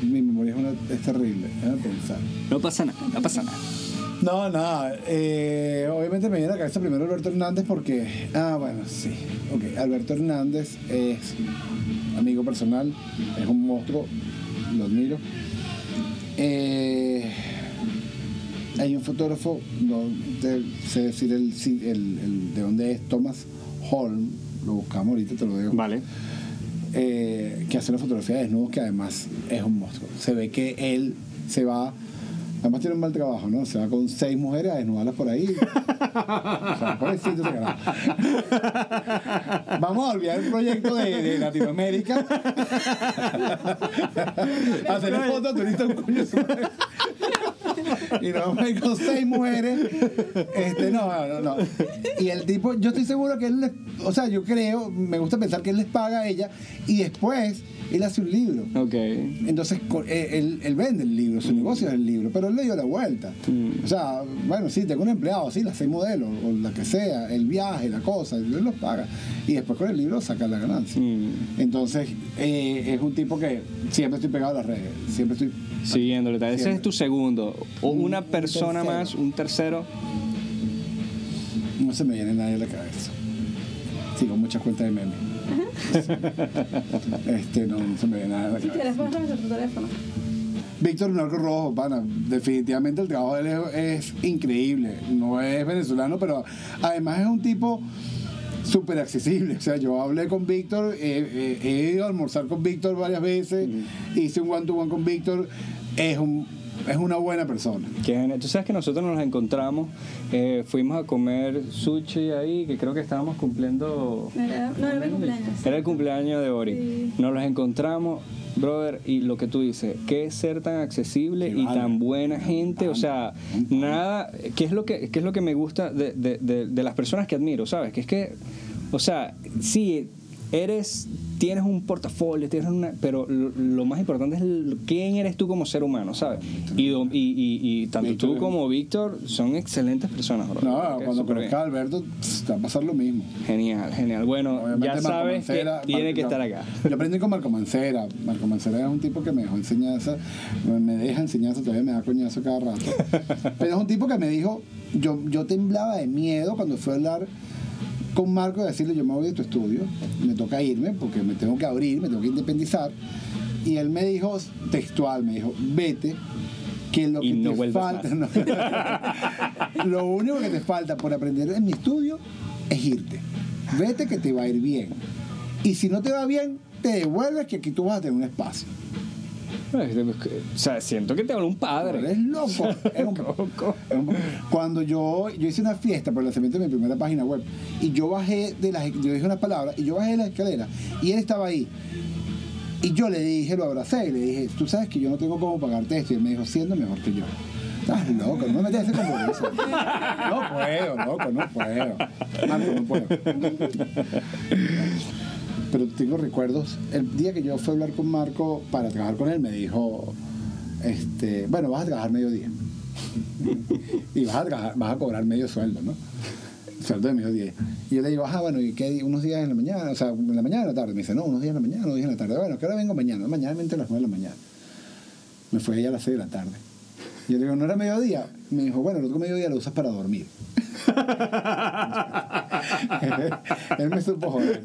mi memoria es, una- es terrible. Pensar.
No pasa nada, no pasa nada.
No, nada. eh, obviamente me viene a la cabeza primero Alberto Hernández porque. Ah, bueno, sí. Ok, Alberto Hernández es amigo personal, es un monstruo, lo admiro. Eh, hay un fotógrafo, no te sé decir el, el- el- de dónde es, Thomas Holm, lo buscamos ahorita, te lo digo.
Vale.
Eh, que hace una fotografía de desnudos que además es un monstruo. Se ve que él se va, además tiene un mal trabajo, ¿no? Se va con seis mujeres a desnudarlas por ahí. O sea, pobrecito carajo. Vamos a olvidar el proyecto de, de Latinoamérica. Hacerle fotos a turistas un coño. Y a ir con seis mujeres. Este, no, no, no. Y el tipo, yo estoy seguro que él, les- o sea, yo creo, me gusta pensar que él les paga a ella y después él hace un libro.
Ok.
Entonces, eh, él, él vende el libro, su negocio es el libro, pero él le dio la vuelta.
Mm.
O sea, bueno, sí, tengo un empleado, sí, las seis modelos, o la que sea, el viaje, la cosa, él los paga. Y después con el libro saca la ganancia.
Mm.
Entonces, eh, es un tipo que siempre estoy pegado a las redes, siempre estoy...
Siguiéndole. tal. Ese es tu segundo. O
Un-
una
un
persona más, un tercero.
No se me viene nadie a la cabeza. Sigo muchas cuentas de memes. este, no, no se me viene nada a la
Si
cabeza.
quieres, puedes revisar tu teléfono.
Víctor Narco Rojo, pana, definitivamente el trabajo de él es, es increíble. No es venezolano, pero además es un tipo súper accesible. O sea, yo hablé con Víctor, eh, eh, he ido a almorzar con Víctor varias veces, hice un one-to-one con Víctor. Es un es una buena persona.
Qué. Tú sabes que nosotros nos encontramos, eh, fuimos a comer sushi ahí, que creo que estábamos cumpliendo.
Era- no, era mi cumpleaños.
Era el cumpleaños de Ori.
Sí.
Nos los encontramos, brother, y lo que tú dices, que es ser tan accesible
Sí,
y
vale.
tan buena gente, o sea, nada, ¿qué es lo que, qué es lo que me gusta de, de- de- de las personas que admiro, sabes? Que es que, o sea, sí, eres, tienes un portafolio, tienes una, pero lo, lo más importante es el- quién eres tú como ser humano, ¿sabes? Y, do- y, y- y tanto
Víctor
tú como Víctor son excelentes personas, brother.
No,
Que
cuando conozcas a Alberto, pss, te va a pasar lo mismo.
Genial, genial. Bueno,
Obviamente
ya sabes que
Mancera-
tiene
Marco-
que estar acá.
Yo aprendí con Marco Mancera. Marco Mancera es un tipo que me dejó enseñanza, me- me deja enseñanza, todavía me da coñazo cada rato. Pero es un tipo que me dijo, yo, yo temblaba de miedo cuando fui a hablar con Marco y decirle, yo me voy de tu estudio, me toca irme porque me tengo que abrir, me tengo que independizar. Y él me dijo, textual, me dijo, vete, que lo
Y
que
no
te falta, no. lo único que te falta por aprender en mi estudio es irte. Vete que te va a ir bien. Y si no te va bien, te devuelves que aquí tú vas a tener un espacio.
O sea, siento que te habla un padre.
Eres loco. Es un- es un- Cuando yo, yo hice una fiesta por el lanzamiento de mi primera página web y yo bajé de las, yo dije unas palabras y yo bajé de la escalera y él estaba ahí. Y yo le dije, lo abracé y le dije, tú sabes que yo no tengo cómo pagarte esto. Y él me dijo, siendo mejor que yo. Estás loco, no me metas ese compromiso. No puedo, loco, no puedo. Marco, no puedo. Pero tengo recuerdos. El día que yo fui a hablar con Marco para trabajar con él, me dijo, este, bueno, vas a trabajar mediodía. y vas a, trabajar- vas a cobrar medio sueldo, ¿no? Sueldo de mediodía. Y yo le digo, ah, bueno, ¿y qué? ¿Unos días en la mañana? O sea, ¿en la mañana o la tarde? Me dice, no, unos días en la mañana, unos días en la tarde. Bueno, ¿qué hora vengo mañana? Mañana me a las 9 de la mañana. Me fue ella a las 6 de la tarde. Y yo le digo, ¿no era mediodía? Me dijo, bueno, el otro mediodía lo usas para dormir. Él me supo joder.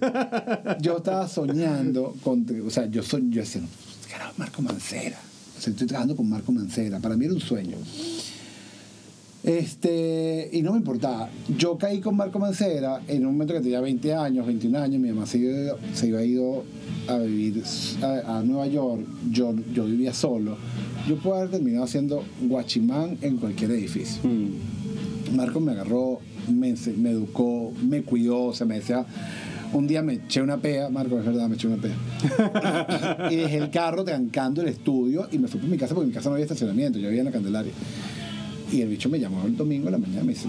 Yo estaba soñando con, o sea, yo soy, yo decía, carajo, Marco Mancera. O sea, estoy trabajando con Marco Mancera. Para mí era un sueño. Este, y no me importaba. Yo caí con Marco Mancera en un momento que tenía 20 años, 21 años. Mi mamá se iba, se iba ido a vivir a, a Nueva York. Yo, yo vivía solo. Yo puedo haber terminado siendo guachimán en cualquier edificio.
Mm.
Marco me agarró, me, educó, me cuidó, o sea, me decía, un día me eché una pea, Marco, es verdad, me eché una pea. y dejé el carro trancando el estudio y me fui por mi casa porque en mi casa no había estacionamiento, yo vivía en la Candelaria. Y el bicho me llamó el domingo en la mañana y me dice,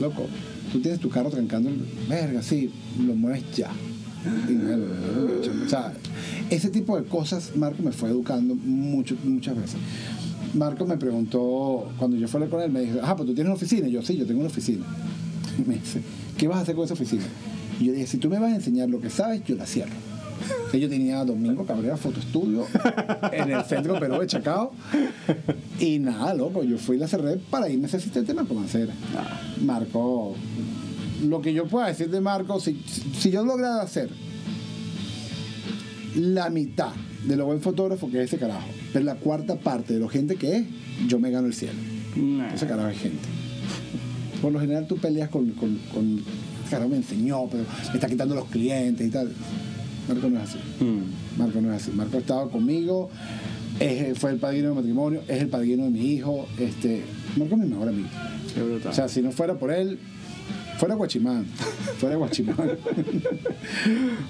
loco, tú tienes tu carro trancando el... Verga, sí, lo mueves ya. Y o sea, ese tipo de cosas Marco me fue educando mucho, muchas veces. Marco me preguntó, cuando yo fui a con él, me dijo, ah, pues tú tienes una oficina. Y yo, sí, yo tengo una oficina. Y me dice, ¿qué vas a hacer con esa oficina? Y yo dije, si tú me vas a enseñar lo que sabes, yo la cierro. Yo tenía Domingo Cabrera Foto Estudio en el centro Perú de Chacao. Y nada, loco, yo fui y la cerré para irme a ser asistente Marco Mancera. Marco, lo que yo pueda decir de Marco, si, si yo lograra hacer la mitad de lo buen fotógrafo que es ese carajo, pero la cuarta parte de lo gente que es, yo me gano el cielo.
Nah.
Ese carajo es gente. Por lo general tú peleas con, con, carajo me enseñó, pero me está quitando los clientes y tal. Marco no es así.
Mm.
Marco no es así. Marco ha estado conmigo, es- fue el padrino de matrimonio, es el padrino de mi hijo. Este, Marco es mi mejor amigo.
Qué brutal.
O sea, si no fuera por él, fuera Guachimán. Fuera Guachimán.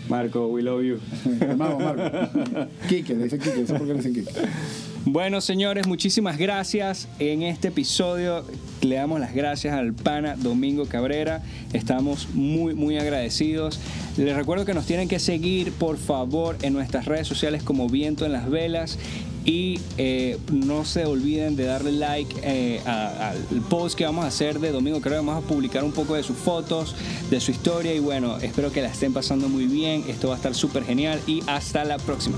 Marco, we love you.
Hermano, Marco. Quique, le dicen Quique, no sé por qué le dicen Quique.
Bueno, señores, muchísimas gracias. En este episodio le damos las gracias al pana Domingo Cabrera. Estamos muy, muy agradecidos. Les recuerdo que nos tienen que seguir, por favor, en nuestras redes sociales como Viento en las Velas. Y eh, no se olviden de darle like eh, al post que vamos a hacer de Domingo Cabrera. Vamos a publicar un poco de sus fotos, de su historia. Y bueno, espero que la estén pasando muy bien. Esto va a estar súper genial. Y hasta la próxima.